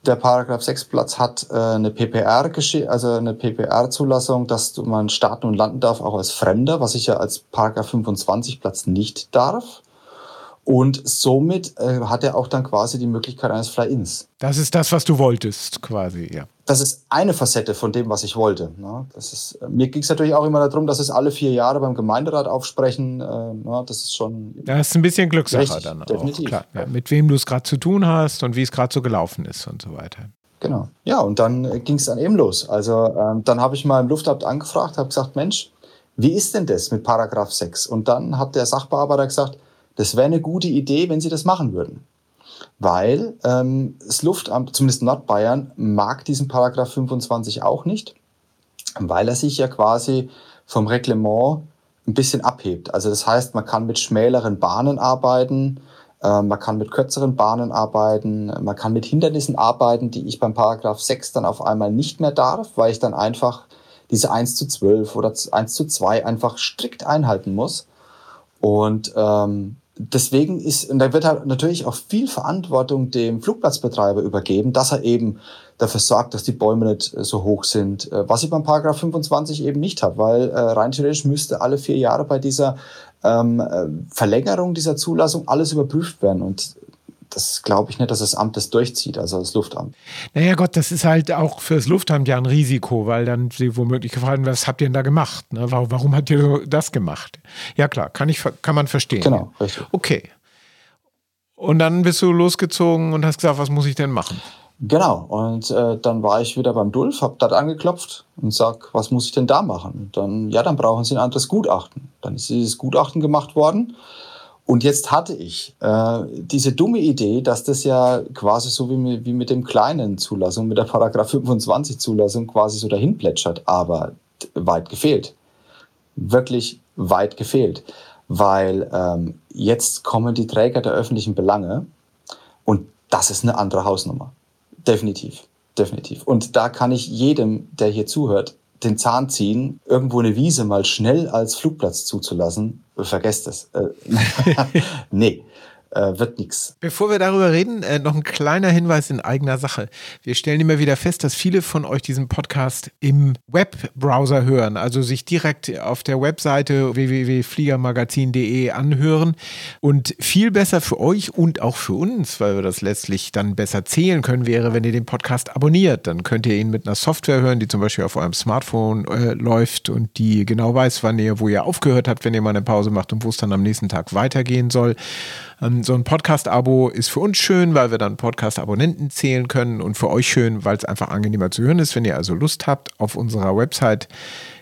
Speaker 2: Der Paragraph 6 Platz hat äh, eine PPR, also eine PPR-Zulassung, dass man starten und landen darf, auch als Fremder, was ich ja als Paragraph 25 Platz nicht darf. Und somit äh, hat er auch dann quasi die Möglichkeit eines Fly-Ins.
Speaker 1: Das ist das, was du wolltest, quasi, ja.
Speaker 2: Das ist eine Facette von dem, was ich wollte. Ne? Das ist, äh, mir ging es natürlich auch immer darum, dass es alle vier Jahre beim Gemeinderat aufsprechen. Äh, na, das ist schon.
Speaker 1: Das ist ein bisschen Glückssache richtig, dann auch. Definitiv. Klar, ja, mit wem du es gerade zu tun hast und wie es gerade so gelaufen ist und so weiter.
Speaker 2: Genau. Ja, und dann äh, ging es dann eben los. Also ähm, dann habe ich mal im Luftamt angefragt, habe gesagt, Mensch, wie ist denn das mit Paragraph 6? Und dann hat der Sachbearbeiter gesagt, das wäre eine gute Idee, wenn Sie das machen würden. Weil ähm, das Luftamt, zumindest Nordbayern, mag diesen Paragraph 25 auch nicht, weil er sich ja quasi vom Reglement ein bisschen abhebt. Also das heißt, man kann mit schmäleren Bahnen arbeiten, äh, man kann mit kürzeren Bahnen arbeiten, man kann mit Hindernissen arbeiten, die ich beim Paragraph 6 dann auf einmal nicht mehr darf, weil ich dann einfach diese 1 zu 12 oder 1 zu 2 einfach strikt einhalten muss. Und ähm, deswegen ist, und da wird halt natürlich auch viel Verantwortung dem Flugplatzbetreiber übergeben, dass er eben dafür sorgt, dass die Bäume nicht äh, so hoch sind, äh, was ich beim Paragraph 25 eben nicht habe, weil äh, rein theoretisch müsste alle vier Jahre bei dieser ähm, äh, Verlängerung dieser Zulassung alles überprüft werden. Und das glaube ich nicht, dass das Amt das durchzieht, also das Luftamt.
Speaker 1: Naja Gott, das ist halt auch für das Luftamt ja ein Risiko, weil dann sie womöglich gefragt was habt ihr denn da gemacht? Ne? Warum, warum habt ihr das gemacht? Ja klar, kann, ich, kann man verstehen.
Speaker 2: Genau, richtig.
Speaker 1: Okay. Und dann bist du losgezogen und hast gesagt, was muss ich denn machen?
Speaker 2: Genau, und äh, dann war ich wieder beim Dulf, hab dort angeklopft und sag, was muss ich denn da machen? Und dann, ja, dann brauchen Sie ein anderes Gutachten. Dann ist dieses Gutachten gemacht worden und jetzt hatte ich äh, diese dumme Idee, dass das ja quasi so wie, wie mit dem kleinen Zulassung, mit der Paragraph 25 Zulassung quasi so dahin plätschert, aber weit gefehlt. Wirklich weit gefehlt. Weil ähm, jetzt kommen die Träger der öffentlichen Belange und das ist eine andere Hausnummer. Definitiv, definitiv. Und da kann ich jedem, der hier zuhört, den Zahn ziehen, irgendwo eine Wiese mal schnell als Flugplatz zuzulassen, vergesst es. Äh, nee, äh, wird nichts.
Speaker 1: Bevor wir darüber reden, äh, noch ein kleiner Hinweis in eigener Sache. Wir stellen immer wieder fest, dass viele von euch diesen Podcast im Webbrowser hören, also sich direkt auf der Webseite www.fliegermagazin.de anhören und viel besser für euch und auch für uns, weil wir das letztlich dann besser zählen können, wäre, wenn ihr den Podcast abonniert. Dann könnt ihr ihn mit einer Software hören, die zum Beispiel auf eurem Smartphone äh, läuft und die genau weiß, wann ihr, wo ihr aufgehört habt, wenn ihr mal eine Pause macht und wo es dann am nächsten Tag weitergehen soll. Ähm, so ein Podcast-Abo ist für uns schön, weil wir dann Podcast-Abonnenten zählen können und für euch schön, weil es einfach angenehmer zu hören ist. Wenn ihr also Lust habt, auf unserer Website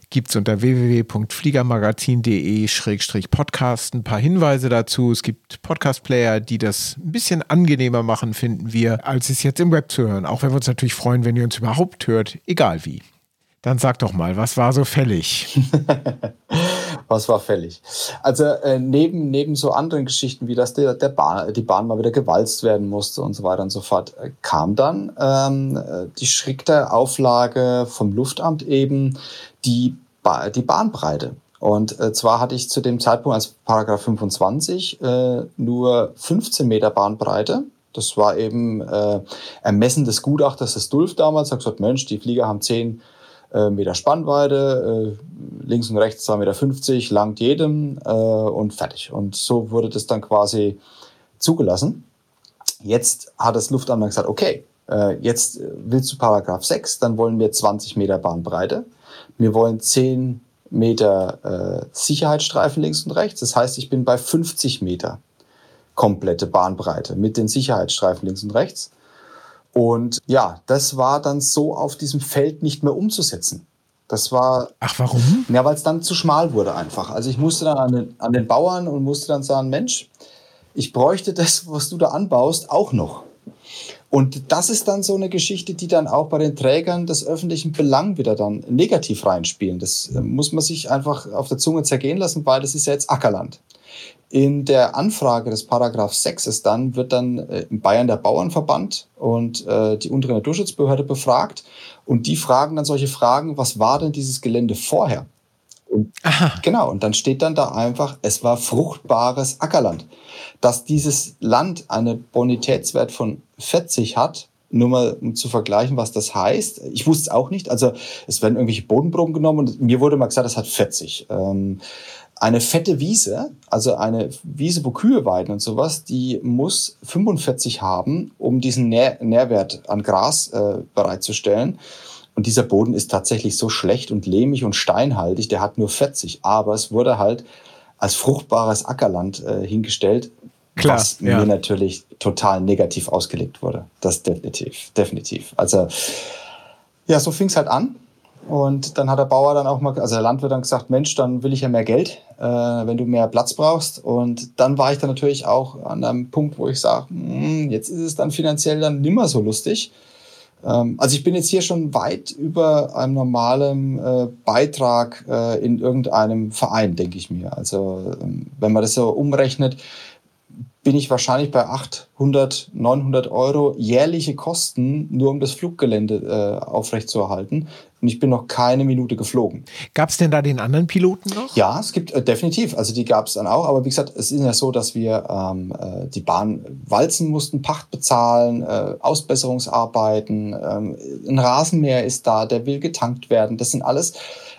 Speaker 1: gibt es unter www.fliegermagazin.de-podcast ein paar Hinweise dazu. Es gibt Podcast-Player, die das ein bisschen angenehmer machen, finden wir, als es jetzt im Web zu hören. Auch wenn wir uns natürlich freuen, wenn ihr uns überhaupt hört, egal wie. Dann sag doch mal, was war so fällig?
Speaker 2: was war fällig? Also äh, neben, neben so anderen Geschichten, wie dass der, der Bahn, die Bahn mal wieder gewalzt werden musste und so weiter und so fort, äh, kam dann ähm, die strikte Auflage vom Luftamt eben die, ba die Bahnbreite. Und äh, zwar hatte ich zu dem Zeitpunkt als Paragraph 25 äh, nur 15 Meter Bahnbreite Das war eben äh, Ermessen des Gutachters des Dulf damals. Hat gesagt, Mensch, die Flieger haben 10 äh, Meter Spannweite, äh, links und rechts 2,50 Meter, langt jedem äh, und fertig. Und so wurde das dann quasi zugelassen. Jetzt hat das Luftamt gesagt, okay, äh, jetzt willst du Paragraph 6, dann wollen wir 20 Meter Bahnbreite. Wir wollen 10 Meter äh, Sicherheitsstreifen links und rechts. Das heißt, ich bin bei 50 Meter komplette Bahnbreite mit den Sicherheitsstreifen links und rechts. Und ja, das war dann so auf diesem Feld nicht mehr umzusetzen. Das war.
Speaker 1: Ach, warum?
Speaker 2: Ja, weil es dann zu schmal wurde einfach. Also ich musste dann an den, an den Bauern und musste dann sagen, Mensch, ich bräuchte das, was du da anbaust, auch noch. Und das ist dann so eine Geschichte, die dann auch bei den Trägern des öffentlichen Belang wieder dann negativ reinspielen. Das äh, muss man sich einfach auf der Zunge zergehen lassen, weil das ist ja jetzt Ackerland. In der Anfrage des Paragraph 6 ist dann, wird dann äh, in Bayern der Bauernverband und äh, die untere Naturschutzbehörde befragt. Und die fragen dann solche Fragen, was war denn dieses Gelände vorher? Und, genau, und dann steht dann da einfach, es war fruchtbares Ackerland. Dass dieses Land einen Bonitätswert von 40 hat, nur mal um zu vergleichen, was das heißt. Ich wusste es auch nicht. Also es werden irgendwelche Bodenproben genommen und mir wurde mal gesagt, das hat 40. Ähm, eine fette Wiese, also eine Wiese, wo Kühe weiden und sowas, die muss 45 haben, um diesen Nähr Nährwert an Gras äh, bereitzustellen. Und dieser Boden ist tatsächlich so schlecht und lehmig und steinhaltig, der hat nur 40. Aber es wurde halt als fruchtbares Ackerland äh, hingestellt, Klar, was ja. mir natürlich total negativ ausgelegt wurde. Das definitiv, definitiv. Also ja, so fing es halt an. Und dann hat der Bauer dann auch mal, also der Landwirt dann gesagt, Mensch, dann will ich ja mehr Geld, äh, wenn du mehr Platz brauchst. Und dann war ich dann natürlich auch an einem Punkt, wo ich sage, hm, jetzt ist es dann finanziell dann nimmer so lustig. Ähm, also ich bin jetzt hier schon weit über einem normalen äh, Beitrag äh, in irgendeinem Verein, denke ich mir. Also ähm, wenn man das so umrechnet, bin ich wahrscheinlich bei 800, 900 Euro jährliche Kosten, nur um das Fluggelände äh, aufrechtzuerhalten. Und ich bin noch keine Minute geflogen.
Speaker 1: Gab es denn da den anderen Piloten noch?
Speaker 2: Ja, es gibt äh, definitiv. Also die gab es dann auch. Aber wie gesagt, es ist ja so, dass wir ähm, äh, die Bahn walzen mussten, Pacht bezahlen, äh, Ausbesserungsarbeiten. Ähm, ein Rasenmäher ist da, der will getankt werden. Das sind alles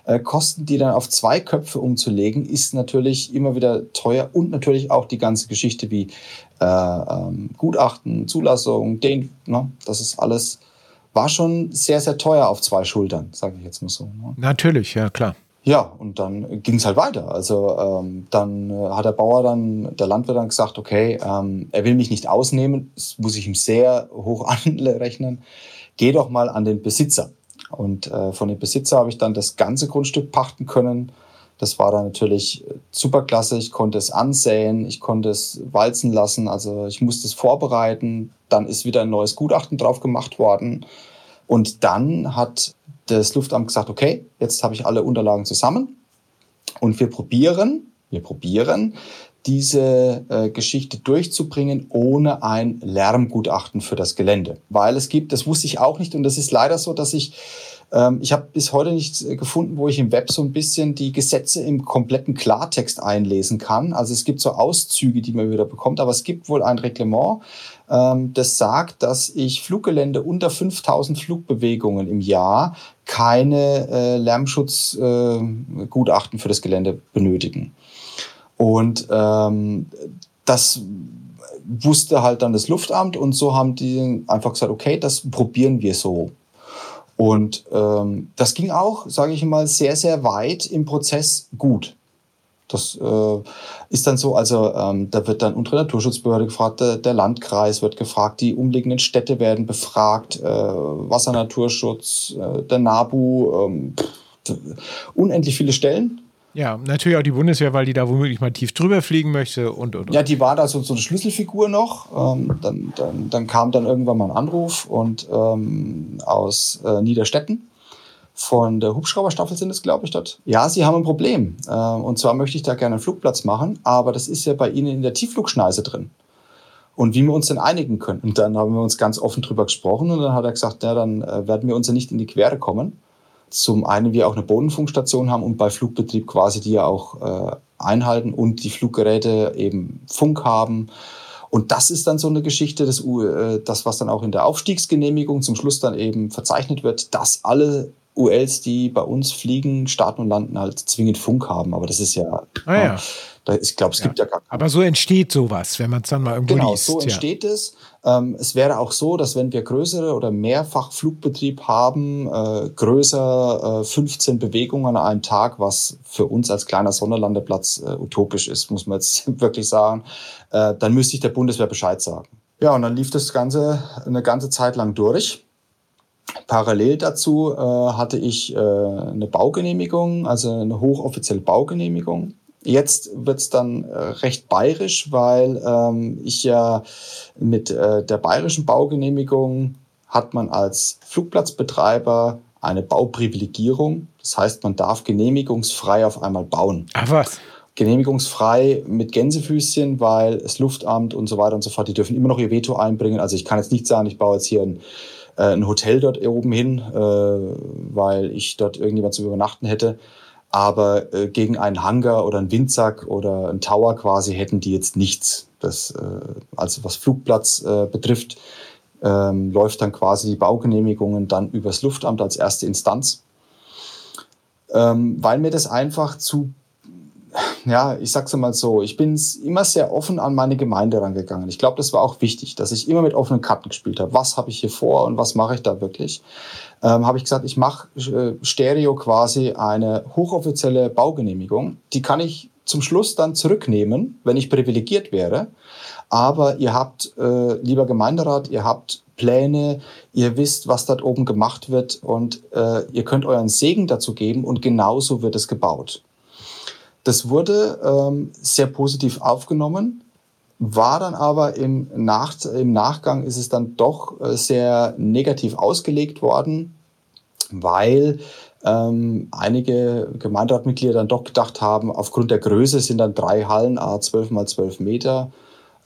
Speaker 2: äh, Kosten, die dann auf zwei Köpfe umzulegen, ist natürlich immer wieder teuer und natürlich auch die ganze Geschichte wie äh, ähm, Gutachten, Zulassung, den, ne, das ist alles, war schon sehr, sehr teuer auf zwei Schultern, sage ich jetzt mal so. Ne?
Speaker 1: Natürlich, ja klar.
Speaker 2: Ja, und dann ging es halt weiter. Also ähm, dann äh, hat der Bauer dann, der Landwirt dann gesagt, okay, ähm, er will mich nicht ausnehmen, das muss ich ihm sehr hoch anrechnen. Geh doch mal an den Besitzer. Und äh, von dem Besitzer habe ich dann das ganze Grundstück pachten können. Das war dann natürlich super klasse. Ich konnte es ansäen, ich konnte es walzen lassen, also ich musste es vorbereiten. Dann ist wieder ein neues Gutachten drauf gemacht worden. Und dann hat das Luftamt gesagt, okay, jetzt habe ich alle Unterlagen zusammen und wir probieren, wir probieren, diese äh, Geschichte durchzubringen ohne ein Lärmgutachten für das Gelände. Weil es gibt, das wusste ich auch nicht und das ist leider so, dass ich ähm, ich habe bis heute nicht äh, gefunden, wo ich im Web so ein bisschen die Gesetze im kompletten Klartext einlesen kann. Also es gibt so Auszüge, die man wieder bekommt, aber es gibt wohl ein Reglement, ähm, das sagt, dass ich Fluggelände unter 5000 Flugbewegungen im Jahr keine äh, Lärmschutzgutachten äh, für das Gelände benötigen. Und ähm, das wusste halt dann das Luftamt und so haben die einfach gesagt, okay, das probieren wir so. Und ähm, das ging auch, sage ich mal, sehr, sehr weit im Prozess gut. Das äh, ist dann so, also ähm, da wird dann unsere Naturschutzbehörde gefragt, der, der, Landkreis wird gefragt, die umliegenden Städte werden befragt, äh, Wassernaturschutz, äh, der NABU, pff, unendlich viele Stellen.
Speaker 1: Ja, natürlich auch die Bundeswehr, weil die da womöglich mal tief drüber fliegen möchte und, und, und.
Speaker 2: Ja, die war da so, so eine Schlüsselfigur noch. Ähm, dann, dann, dann kam dann irgendwann mal ein Anruf und ähm, aus äh, Niederstetten von der Hubschrauberstaffel sind es, glaube ich, dort. Ja, sie haben ein Problem. Äh, und zwar möchte ich da gerne einen Flugplatz machen, aber das ist ja bei Ihnen in der Tiefflugschneise drin. Und wie wir uns denn einigen können. Und dann haben wir uns ganz offen drüber gesprochen und dann hat er gesagt, ja, dann äh, werden wir uns ja nicht in die Quere kommen zum einen wir auch eine Bodenfunkstation haben und bei Flugbetrieb quasi die ja auch äh, einhalten und die Fluggeräte eben Funk haben. Und das ist dann so eine Geschichte, das, äh, das was dann auch in der Aufstiegsgenehmigung zum Schluss dann eben verzeichnet wird, dass alle ULs, die bei uns fliegen, starten und landen, halt zwingend Funk haben. Aber das ist ja.
Speaker 1: Ah, ja.
Speaker 2: Da, ich glaube, es ja. gibt ja gar
Speaker 1: Aber so entsteht sowas, wenn man es dann mal irgendwo
Speaker 2: genau,
Speaker 1: liest.
Speaker 2: Genau, so entsteht ja. es. Ähm, es wäre auch so, dass wenn wir größere oder mehrfach Flugbetrieb haben, äh, größer äh, 15 Bewegungen an einem Tag, was für uns als kleiner Sonderlandeplatz äh, utopisch ist, muss man jetzt wirklich sagen, äh, dann müsste ich der Bundeswehr Bescheid sagen. Ja, und dann lief das Ganze eine ganze Zeit lang durch. Parallel dazu äh, hatte ich äh, eine Baugenehmigung, also eine hochoffizielle Baugenehmigung. Jetzt wird es dann äh, recht bayerisch, weil ähm, ich ja mit äh, der bayerischen Baugenehmigung hat man als Flugplatzbetreiber eine Bauprivilegierung. Das heißt, man darf genehmigungsfrei auf einmal bauen.
Speaker 1: Ach was?
Speaker 2: Genehmigungsfrei mit Gänsefüßchen, weil das Luftamt und so weiter und so fort, die dürfen immer noch ihr Veto einbringen. Also ich kann jetzt nicht sagen, ich baue jetzt hier ein äh, ein Hotel dort oben hin, äh, weil ich dort irgendjemand zu übernachten hätte. Aber äh, gegen einen Hangar oder einen Windsack oder einen Tower quasi hätten die jetzt nichts. Das, äh, also was Flugplatz äh, betrifft, ähm, läuft dann quasi die Baugenehmigungen dann übers Luftamt als erste Instanz. Ähm, weil mir das einfach zu ja, ich sag's mal so, ich bin immer sehr offen an meine Gemeinde rangegangen. Ich glaube, das war auch wichtig, dass ich immer mit offenen Karten gespielt habe. Was habe ich hier vor und was mache ich da wirklich? Ähm, habe ich gesagt, ich mache äh, Stereo quasi eine hochoffizielle Baugenehmigung. Die kann ich zum Schluss dann zurücknehmen, wenn ich privilegiert wäre. Aber ihr habt, äh, lieber Gemeinderat, ihr habt Pläne, ihr wisst, was dort oben gemacht wird und äh, ihr könnt euren Segen dazu geben und genauso wird es gebaut. Das wurde ähm, sehr positiv aufgenommen, war dann aber im, Nach im Nachgang ist es dann doch äh, sehr negativ ausgelegt worden, weil ähm, einige Gemeinderatmitglieder dann doch gedacht haben, aufgrund der Größe sind dann drei Hallen, a 12 mal 12 Meter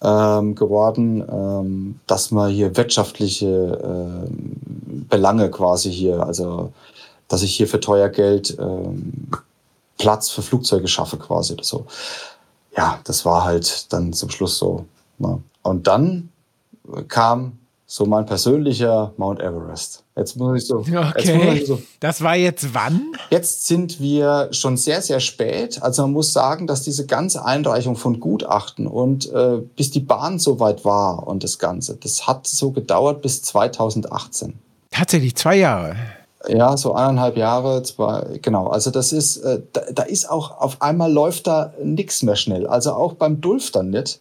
Speaker 2: ähm, geworden, ähm, dass man hier wirtschaftliche ähm, Belange quasi hier, also dass ich hier für teuer Geld ähm, Platz für Flugzeuge schaffe quasi oder so. Ja, das war halt dann zum Schluss so. Ne? Und dann kam so mein persönlicher Mount Everest. Jetzt muss ich so.
Speaker 1: Okay. Ich so, das war jetzt wann?
Speaker 2: Jetzt sind wir schon sehr, sehr spät. Also man muss sagen, dass diese ganze Einreichung von Gutachten und äh, bis die Bahn soweit war und das Ganze, das hat so gedauert bis 2018.
Speaker 1: Tatsächlich zwei Jahre.
Speaker 2: Ja, so eineinhalb Jahre, zwei, genau. Also das ist, äh, da, da, ist auch auf einmal läuft da nichts mehr schnell. Also auch beim Dulf dann nicht.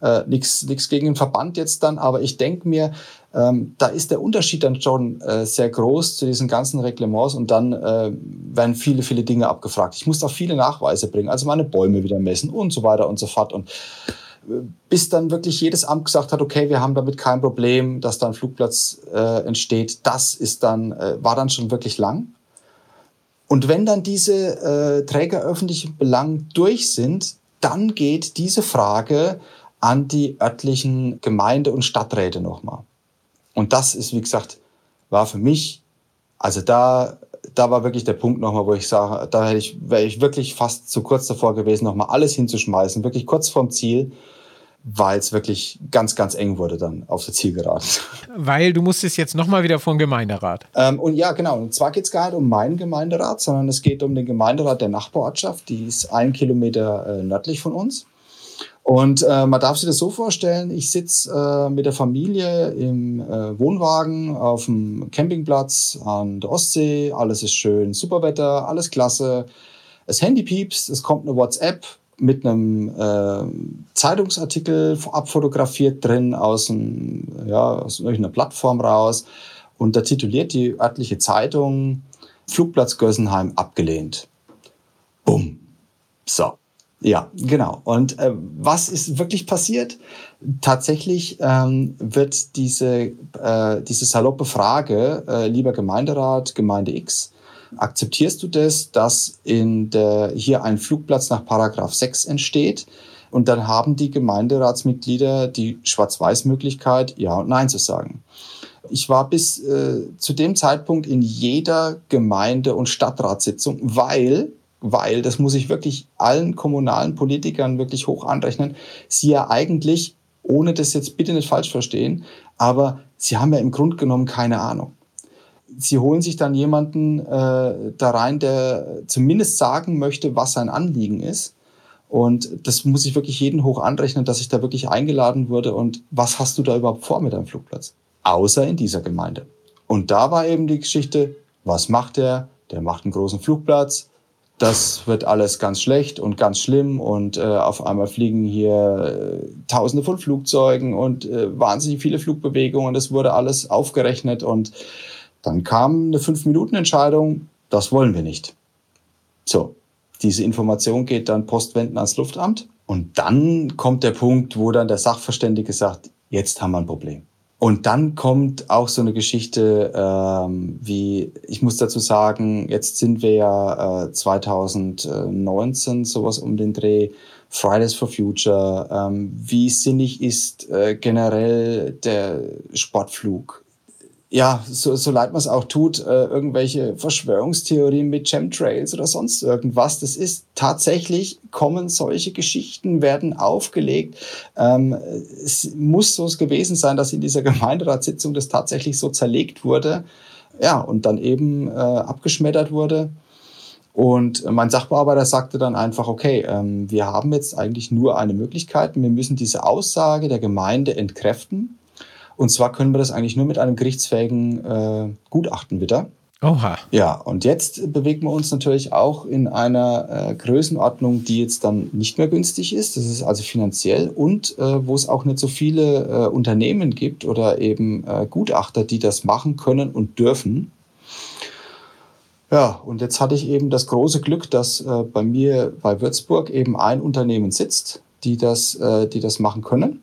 Speaker 2: Äh, nichts gegen den Verband jetzt dann, aber ich denke mir, ähm, da ist der Unterschied dann schon äh, sehr groß zu diesen ganzen Reglements und dann äh, werden viele, viele Dinge abgefragt. Ich muss da viele Nachweise bringen, also meine Bäume wieder messen und so weiter und so fort. Und bis dann wirklich jedes Amt gesagt hat, okay, wir haben damit kein Problem, dass da ein Flugplatz äh, entsteht. Das ist dann, äh, war dann schon wirklich lang. Und wenn dann diese äh, Träger öffentlichen Belang durch sind, dann geht diese Frage an die örtlichen Gemeinde- und Stadträte nochmal. Und das ist, wie gesagt, war für mich, also da, da war wirklich der Punkt nochmal, wo ich sage, da hätte ich, wäre ich wirklich fast zu kurz davor gewesen, nochmal alles hinzuschmeißen, wirklich kurz vorm Ziel weil es wirklich ganz, ganz eng wurde dann auf der Zielgeraden.
Speaker 1: Weil du musstest jetzt nochmal wieder vom Gemeinderat.
Speaker 2: Ähm, und ja, genau. Und zwar geht es gar nicht um meinen Gemeinderat, sondern es geht um den Gemeinderat der Nachbarortschaft. Die ist ein Kilometer äh, nördlich von uns. Und äh, man darf sich das so vorstellen, ich sitze äh, mit der Familie im äh, Wohnwagen auf dem Campingplatz an der Ostsee. Alles ist schön, super Wetter, alles klasse. Das Handy piepst, es kommt eine WhatsApp mit einem äh, Zeitungsartikel abfotografiert drin aus, einem, ja, aus irgendeiner Plattform raus. Und da tituliert die örtliche Zeitung Flugplatz Gössenheim abgelehnt. Bumm. So. Ja, genau. Und äh, was ist wirklich passiert? Tatsächlich ähm, wird diese, äh, diese saloppe Frage, äh, lieber Gemeinderat, Gemeinde X, Akzeptierst du das, dass in der, hier ein Flugplatz nach Paragraph 6 entsteht? Und dann haben die Gemeinderatsmitglieder die Schwarz-Weiß-Möglichkeit, Ja und Nein zu sagen. Ich war bis äh, zu dem Zeitpunkt in jeder Gemeinde- und Stadtratssitzung, weil, weil, das muss ich wirklich allen kommunalen Politikern wirklich hoch anrechnen, sie ja eigentlich ohne das jetzt bitte nicht falsch verstehen, aber sie haben ja im Grunde genommen keine Ahnung. Sie holen sich dann jemanden äh, da rein, der zumindest sagen möchte, was sein Anliegen ist. Und das muss ich wirklich jeden hoch anrechnen, dass ich da wirklich eingeladen wurde. Und was hast du da überhaupt vor mit deinem Flugplatz? Außer in dieser Gemeinde. Und da war eben die Geschichte, was macht der? Der macht einen großen Flugplatz. Das wird alles ganz schlecht und ganz schlimm und äh, auf einmal fliegen hier äh, Tausende von Flugzeugen und äh, wahnsinnig viele Flugbewegungen. Das wurde alles aufgerechnet und dann kam eine Fünf-Minuten-Entscheidung. Das wollen wir nicht. So, diese Information geht dann postwendend ans Luftamt und dann kommt der Punkt, wo dann der Sachverständige sagt, jetzt haben wir ein Problem. Und dann kommt auch so eine Geschichte ähm, wie, ich muss dazu sagen, jetzt sind wir ja äh, 2019 sowas um den Dreh, Fridays for Future. Ähm, wie sinnig ist äh, generell der Sportflug? Ja, so, so leid man es auch tut, äh, irgendwelche Verschwörungstheorien mit Chemtrails oder sonst irgendwas. Das ist tatsächlich, kommen solche Geschichten, werden aufgelegt. Ähm, es muss so gewesen sein, dass in dieser Gemeinderatssitzung das tatsächlich so zerlegt wurde. Ja, und dann eben äh, abgeschmettert wurde. Und mein Sachbearbeiter sagte dann einfach, okay, ähm, wir haben jetzt eigentlich nur eine Möglichkeit. Wir müssen diese Aussage der Gemeinde entkräften. Und zwar können wir das eigentlich nur mit einem gerichtsfähigen äh, Gutachten wieder.
Speaker 1: Oha.
Speaker 2: Ja, und jetzt bewegen wir uns natürlich auch in einer äh, Größenordnung, die jetzt dann nicht mehr günstig ist. Das ist also finanziell und äh, wo es auch nicht so viele äh, Unternehmen gibt oder eben äh, Gutachter, die das machen können und dürfen. Ja, und jetzt hatte ich eben das große Glück, dass äh, bei mir bei Würzburg eben ein Unternehmen sitzt, die das, äh, die das machen können.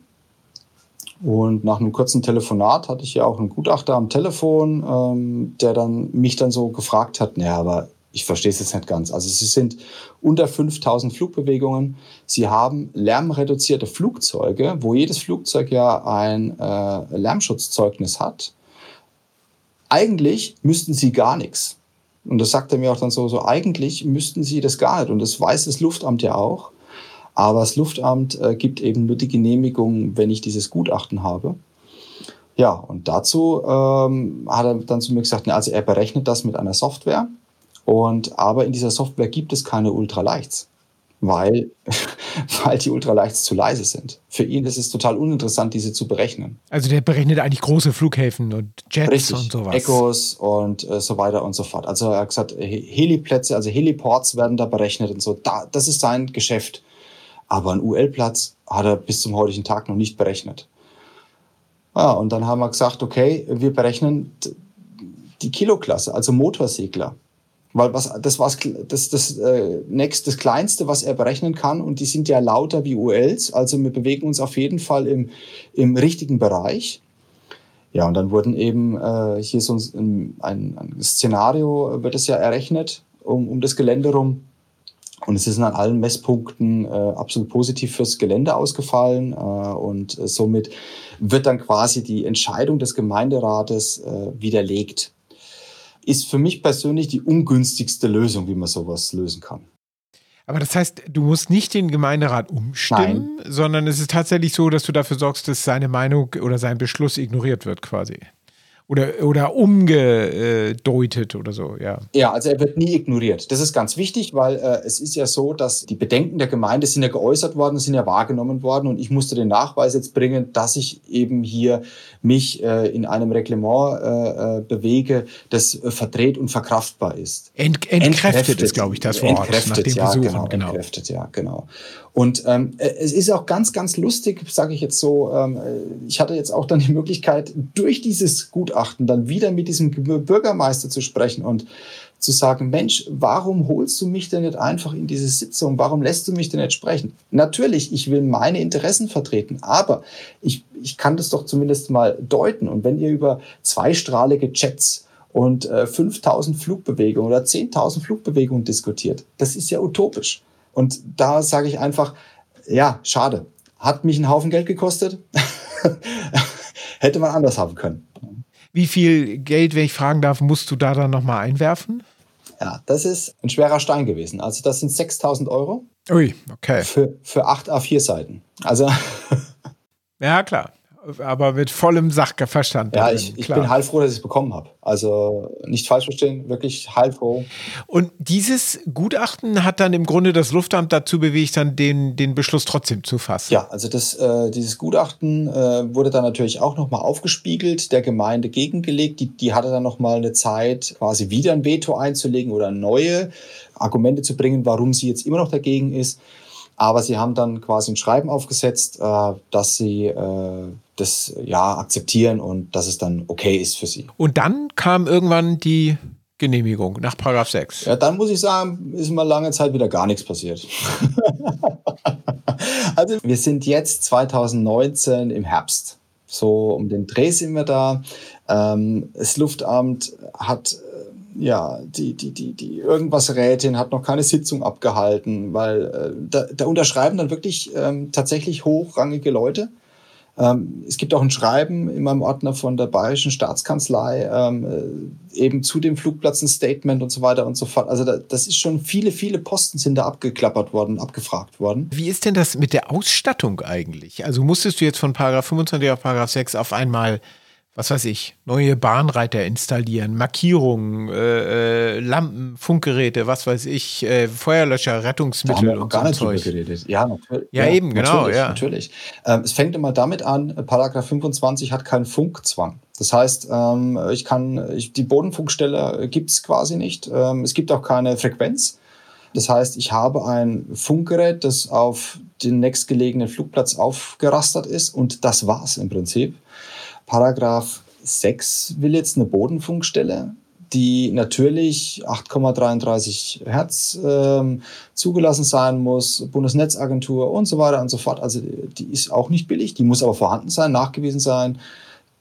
Speaker 2: Und nach einem kurzen Telefonat hatte ich ja auch einen Gutachter am Telefon, ähm, der dann mich dann so gefragt hat, naja, aber ich verstehe es jetzt nicht ganz. Also sie sind unter 5000 Flugbewegungen. Sie haben lärmreduzierte Flugzeuge, wo jedes Flugzeug ja ein äh, Lärmschutzzeugnis hat. Eigentlich müssten sie gar nichts. Und das sagt er mir auch dann so, so eigentlich müssten sie das gar nicht. Und das weiß das Luftamt ja auch. Aber das Luftamt äh, gibt eben nur die Genehmigung, wenn ich dieses Gutachten habe. Ja, und dazu ähm, hat er dann zu mir gesagt, also er berechnet das mit einer Software. Und aber in dieser Software gibt es keine Ultraleichts, weil, weil die Ultraleichts zu leise sind. Für ihn ist es total uninteressant, diese zu berechnen.
Speaker 1: Also der berechnet eigentlich große Flughäfen und Jets
Speaker 2: Richtig,
Speaker 1: und sowas.
Speaker 2: Echos und äh, so weiter und so fort. Also er hat gesagt, Heliplätze, also Heliports werden da berechnet und so. Da, das ist sein Geschäft. Aber einen UL-Platz hat er bis zum heutigen Tag noch nicht berechnet. Ja, und dann haben wir gesagt, okay, wir berechnen die Kiloklasse, also Motorsegler. Weil was, das war das, das, äh, next, das Kleinste, was er berechnen kann. Und die sind ja lauter wie ULs. Also wir bewegen uns auf jeden Fall im, im richtigen Bereich. Ja, und dann wurden eben äh, hier so ein, ein, ein Szenario, wird es ja errechnet, um, um das Gelände rum. Und es ist an allen Messpunkten äh, absolut positiv fürs Gelände ausgefallen. Äh, und äh, somit wird dann quasi die Entscheidung des Gemeinderates äh, widerlegt. Ist für mich persönlich die ungünstigste Lösung, wie man sowas lösen kann.
Speaker 1: Aber das heißt, du musst nicht den Gemeinderat umstimmen, Nein. sondern es ist tatsächlich so, dass du dafür sorgst, dass seine Meinung oder sein Beschluss ignoriert wird, quasi oder, oder umgedeutet oder so, ja.
Speaker 2: Ja, also er wird nie ignoriert. Das ist ganz wichtig, weil äh, es ist ja so, dass die Bedenken der Gemeinde sind ja geäußert worden, sind ja wahrgenommen worden und ich musste den Nachweis jetzt bringen, dass ich eben hier mich äh, in einem Reglement äh, äh bewege, das äh, verdreht und verkraftbar ist.
Speaker 1: Ent, entkräftet, entkräftet ist, glaube ich, das Wort.
Speaker 2: Entkräftet, ja, Besuchen, genau, genau. Entkräftet, ja, genau. Und ähm, äh, es ist auch ganz, ganz lustig, sage ich jetzt so. Ähm, ich hatte jetzt auch dann die Möglichkeit, durch dieses Gutachten dann wieder mit diesem Bürgermeister zu sprechen und zu sagen, Mensch, warum holst du mich denn nicht einfach in diese Sitzung? Warum lässt du mich denn nicht sprechen? Natürlich, ich will meine Interessen vertreten, aber ich, ich kann das doch zumindest mal deuten. Und wenn ihr über zweistrahlige Jets und äh, 5000 Flugbewegungen oder 10.000 Flugbewegungen diskutiert, das ist ja utopisch. Und da sage ich einfach, ja, schade. Hat mich einen Haufen Geld gekostet. Hätte man anders haben können.
Speaker 1: Wie viel Geld, wenn ich fragen darf, musst du da dann nochmal einwerfen?
Speaker 2: Ja, das ist ein schwerer Stein gewesen. Also das sind 6000 Euro.
Speaker 1: Ui, okay.
Speaker 2: Für, für 8 A4 Seiten. Also
Speaker 1: Ja, klar aber mit vollem Sachverstand.
Speaker 2: Ja, ich, ich bin heilfroh, dass ich es bekommen habe. Also nicht falsch verstehen, wirklich heilfroh.
Speaker 1: Und dieses Gutachten hat dann im Grunde das Luftamt dazu bewegt, dann den, den Beschluss trotzdem zu fassen.
Speaker 2: Ja, also das, äh, dieses Gutachten äh, wurde dann natürlich auch nochmal aufgespiegelt, der Gemeinde gegengelegt. Die, die hatte dann nochmal eine Zeit, quasi wieder ein Veto einzulegen oder neue Argumente zu bringen, warum sie jetzt immer noch dagegen ist. Aber sie haben dann quasi ein Schreiben aufgesetzt, äh, dass sie äh, das ja akzeptieren und dass es dann okay ist für sie.
Speaker 1: Und dann kam irgendwann die Genehmigung nach Paragraph 6.
Speaker 2: Ja, dann muss ich sagen, ist mal lange Zeit wieder gar nichts passiert. also wir sind jetzt 2019 im Herbst. So um den Dreh sind wir da. Ähm, das Luftamt hat ja, die, die, die, die irgendwas Rätin hat noch keine Sitzung abgehalten, weil äh, da, da unterschreiben dann wirklich ähm, tatsächlich hochrangige Leute. Ähm, es gibt auch ein Schreiben in meinem Ordner von der Bayerischen Staatskanzlei, ähm, äh, eben zu dem Flugplatz ein Statement und so weiter und so fort. Also da, das ist schon viele, viele Posten sind da abgeklappert worden, abgefragt worden.
Speaker 1: Wie ist denn das mit der Ausstattung eigentlich? Also musstest du jetzt von Paragraph 25 auf Paragraph 6 auf einmal was weiß ich, neue Bahnreiter installieren, Markierungen, äh, äh, Lampen, Funkgeräte, was weiß ich, äh, Feuerlöscher, Rettungsmittel da haben wir
Speaker 2: und gar so nicht geredet.
Speaker 1: Ja, natürlich. Ja, ja eben, genau,
Speaker 2: natürlich,
Speaker 1: ja.
Speaker 2: Natürlich. Ähm, es fängt immer damit an, Paragraph 25 hat keinen Funkzwang. Das heißt, ähm, ich kann, ich, die Bodenfunkstelle gibt es quasi nicht. Ähm, es gibt auch keine Frequenz. Das heißt, ich habe ein Funkgerät, das auf den nächstgelegenen Flugplatz aufgerastert ist und das war's im Prinzip. Paragraph 6 will jetzt eine Bodenfunkstelle, die natürlich 8,33 Hertz ähm, zugelassen sein muss, Bundesnetzagentur und so weiter und so fort. Also die ist auch nicht billig, die muss aber vorhanden sein, nachgewiesen sein,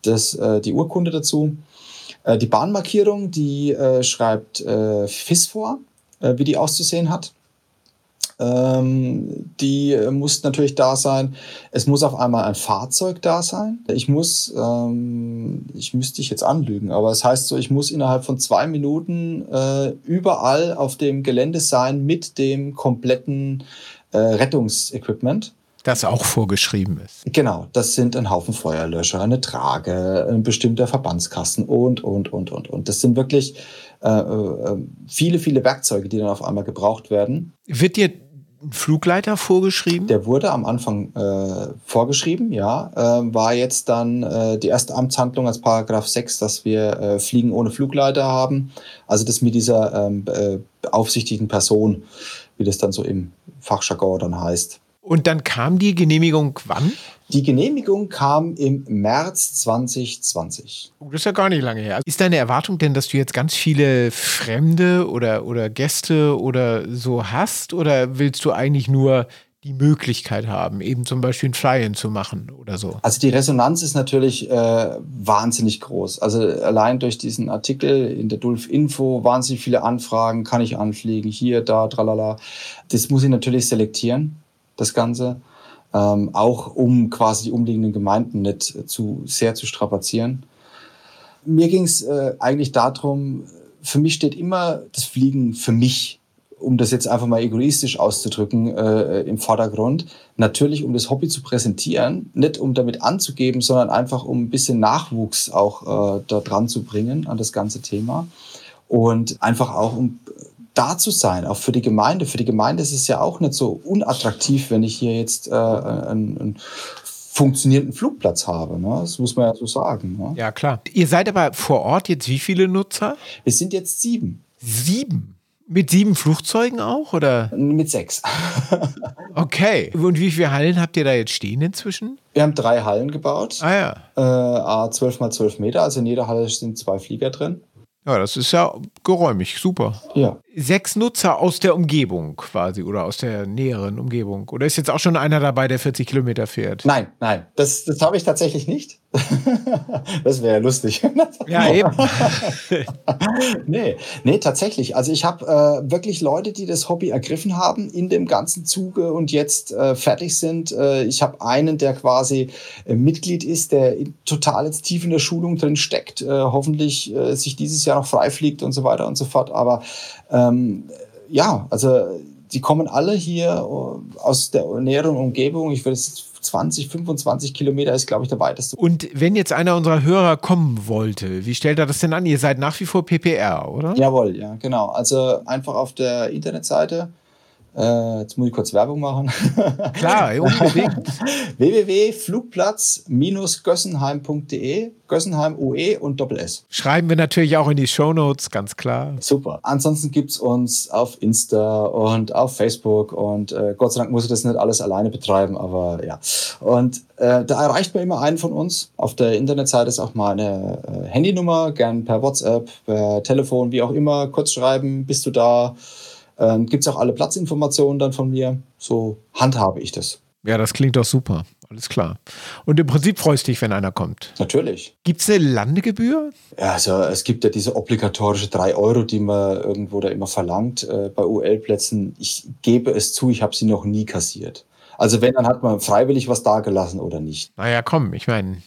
Speaker 2: das, äh, die Urkunde dazu. Äh, die Bahnmarkierung, die äh, schreibt äh, FIS vor, äh, wie die auszusehen hat. Ähm, die äh, muss natürlich da sein. Es muss auf einmal ein Fahrzeug da sein. Ich muss, ähm, ich müsste dich jetzt anlügen, aber es das heißt so, ich muss innerhalb von zwei Minuten äh, überall auf dem Gelände sein mit dem kompletten äh, Rettungsequipment.
Speaker 1: Das auch vorgeschrieben ist.
Speaker 2: Genau, das sind ein Haufen Feuerlöscher, eine Trage, ein bestimmter Verbandskasten und, und, und, und, und. Das sind wirklich äh, äh, viele, viele Werkzeuge, die dann auf einmal gebraucht werden.
Speaker 1: Wird dir Flugleiter vorgeschrieben?
Speaker 2: Der wurde am Anfang äh, vorgeschrieben, ja. Äh, war jetzt dann äh, die erste Amtshandlung als Paragraph 6, dass wir äh, Fliegen ohne Flugleiter haben. Also das mit dieser ähm, äh, beaufsichtigten Person, wie das dann so im Fachjargon dann heißt.
Speaker 1: Und dann kam die Genehmigung wann?
Speaker 2: Die Genehmigung kam im März 2020.
Speaker 1: Oh, das ist ja gar nicht lange her. Ist deine Erwartung denn, dass du jetzt ganz viele Fremde oder, oder Gäste oder so hast? Oder willst du eigentlich nur die Möglichkeit haben, eben zum Beispiel ein Fly-In zu machen oder so?
Speaker 2: Also die Resonanz ist natürlich äh, wahnsinnig groß. Also allein durch diesen Artikel in der Dulf Info wahnsinnig viele Anfragen, kann ich anfliegen, hier, da, tralala. Das muss ich natürlich selektieren das Ganze. Ähm, auch um quasi die umliegenden Gemeinden nicht zu sehr zu strapazieren. Mir ging es äh, eigentlich darum, für mich steht immer das Fliegen für mich, um das jetzt einfach mal egoistisch auszudrücken, äh, im Vordergrund. Natürlich, um das Hobby zu präsentieren, nicht um damit anzugeben, sondern einfach um ein bisschen Nachwuchs auch äh, da dran zu bringen an das ganze Thema. Und einfach auch um da zu sein, auch für die Gemeinde. Für die Gemeinde ist es ja auch nicht so unattraktiv, wenn ich hier jetzt äh, einen, einen funktionierenden Flugplatz habe. Ne? Das muss man ja so sagen. Ne?
Speaker 1: Ja, klar. Ihr seid aber vor Ort jetzt wie viele Nutzer?
Speaker 2: Wir sind jetzt sieben.
Speaker 1: Sieben? Mit sieben Flugzeugen auch, oder?
Speaker 2: Mit sechs.
Speaker 1: okay. Und wie viele Hallen habt ihr da jetzt stehen inzwischen?
Speaker 2: Wir haben drei Hallen gebaut.
Speaker 1: Ah ja.
Speaker 2: Äh, 12 mal 12 Meter, also in jeder Halle sind zwei Flieger drin.
Speaker 1: Ja, das ist ja geräumig, super.
Speaker 2: Ja.
Speaker 1: Sechs Nutzer aus der Umgebung quasi oder aus der näheren Umgebung. Oder ist jetzt auch schon einer dabei, der 40 Kilometer fährt?
Speaker 2: Nein, nein, das, das habe ich tatsächlich nicht. das wäre ja lustig.
Speaker 1: ja, eben.
Speaker 2: nee, nee, tatsächlich. Also ich habe äh, wirklich Leute, die das Hobby ergriffen haben in dem ganzen Zuge und jetzt äh, fertig sind. Äh, ich habe einen, der quasi äh, Mitglied ist, der total jetzt tief in der Schulung drin steckt, äh, hoffentlich äh, sich dieses Jahr noch frei fliegt und so weiter und so fort. Aber ähm, ja, also die kommen alle hier aus der näheren Umgebung. Ich würde 20, 25 Kilometer ist, glaube ich, der weiteste.
Speaker 1: Und wenn jetzt einer unserer Hörer kommen wollte, wie stellt er das denn an? Ihr seid nach wie vor PPR, oder?
Speaker 2: Jawohl, ja, genau. Also einfach auf der Internetseite äh, jetzt muss ich kurz Werbung machen.
Speaker 1: Klar, unbedingt.
Speaker 2: www.flugplatz-gössenheim.de Gössenheim UE und Doppel S.
Speaker 1: Schreiben wir natürlich auch in die Show Notes, ganz klar.
Speaker 2: Super. Ansonsten gibt es uns auf Insta und auf Facebook und äh, Gott sei Dank muss ich das nicht alles alleine betreiben, aber ja. Und äh, da erreicht man immer einen von uns. Auf der Internetseite ist auch meine äh, Handynummer, gern per WhatsApp, per Telefon, wie auch immer, kurz schreiben, bist du da? Ähm, Gibt es auch alle Platzinformationen dann von mir. So handhabe ich das.
Speaker 1: Ja, das klingt doch super. Alles klar. Und im Prinzip freust du dich, wenn einer kommt.
Speaker 2: Natürlich.
Speaker 1: Gibt es eine Landegebühr?
Speaker 2: Ja, also es gibt ja diese obligatorische 3 Euro, die man irgendwo da immer verlangt äh, bei UL-Plätzen. Ich gebe es zu, ich habe sie noch nie kassiert. Also wenn, dann hat man freiwillig was dagelassen oder nicht.
Speaker 1: Naja, komm, ich meine,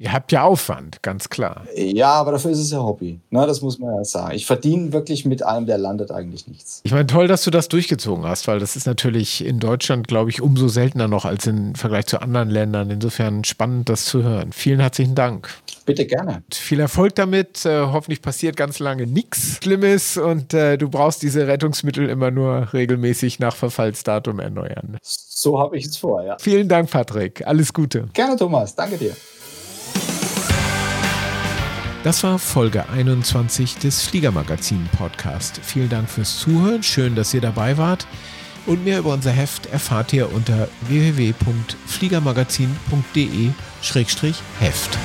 Speaker 1: Ihr habt ja Aufwand, ganz klar.
Speaker 2: Ja, aber dafür ist es ja Hobby. Na, das muss man ja sagen. Ich verdiene wirklich mit einem, der landet eigentlich nichts.
Speaker 1: Ich meine, toll, dass du das durchgezogen hast, weil das ist natürlich in Deutschland, glaube ich, umso seltener noch als im Vergleich zu anderen Ländern. Insofern spannend, das zu hören. Vielen herzlichen Dank.
Speaker 2: Bitte gerne.
Speaker 1: Viel Erfolg damit. Äh, hoffentlich passiert ganz lange nichts Schlimmes und äh, du brauchst diese Rettungsmittel immer nur regelmäßig nach Verfallsdatum erneuern.
Speaker 2: So habe ich es vor, ja.
Speaker 1: Vielen Dank, Patrick. Alles Gute.
Speaker 2: Gerne, Thomas. Danke dir.
Speaker 1: Das war Folge 21 des Fliegermagazin Podcast. Vielen Dank fürs Zuhören, schön, dass ihr dabei wart. Und mehr über unser Heft erfahrt ihr unter www.fliegermagazin.de-heft.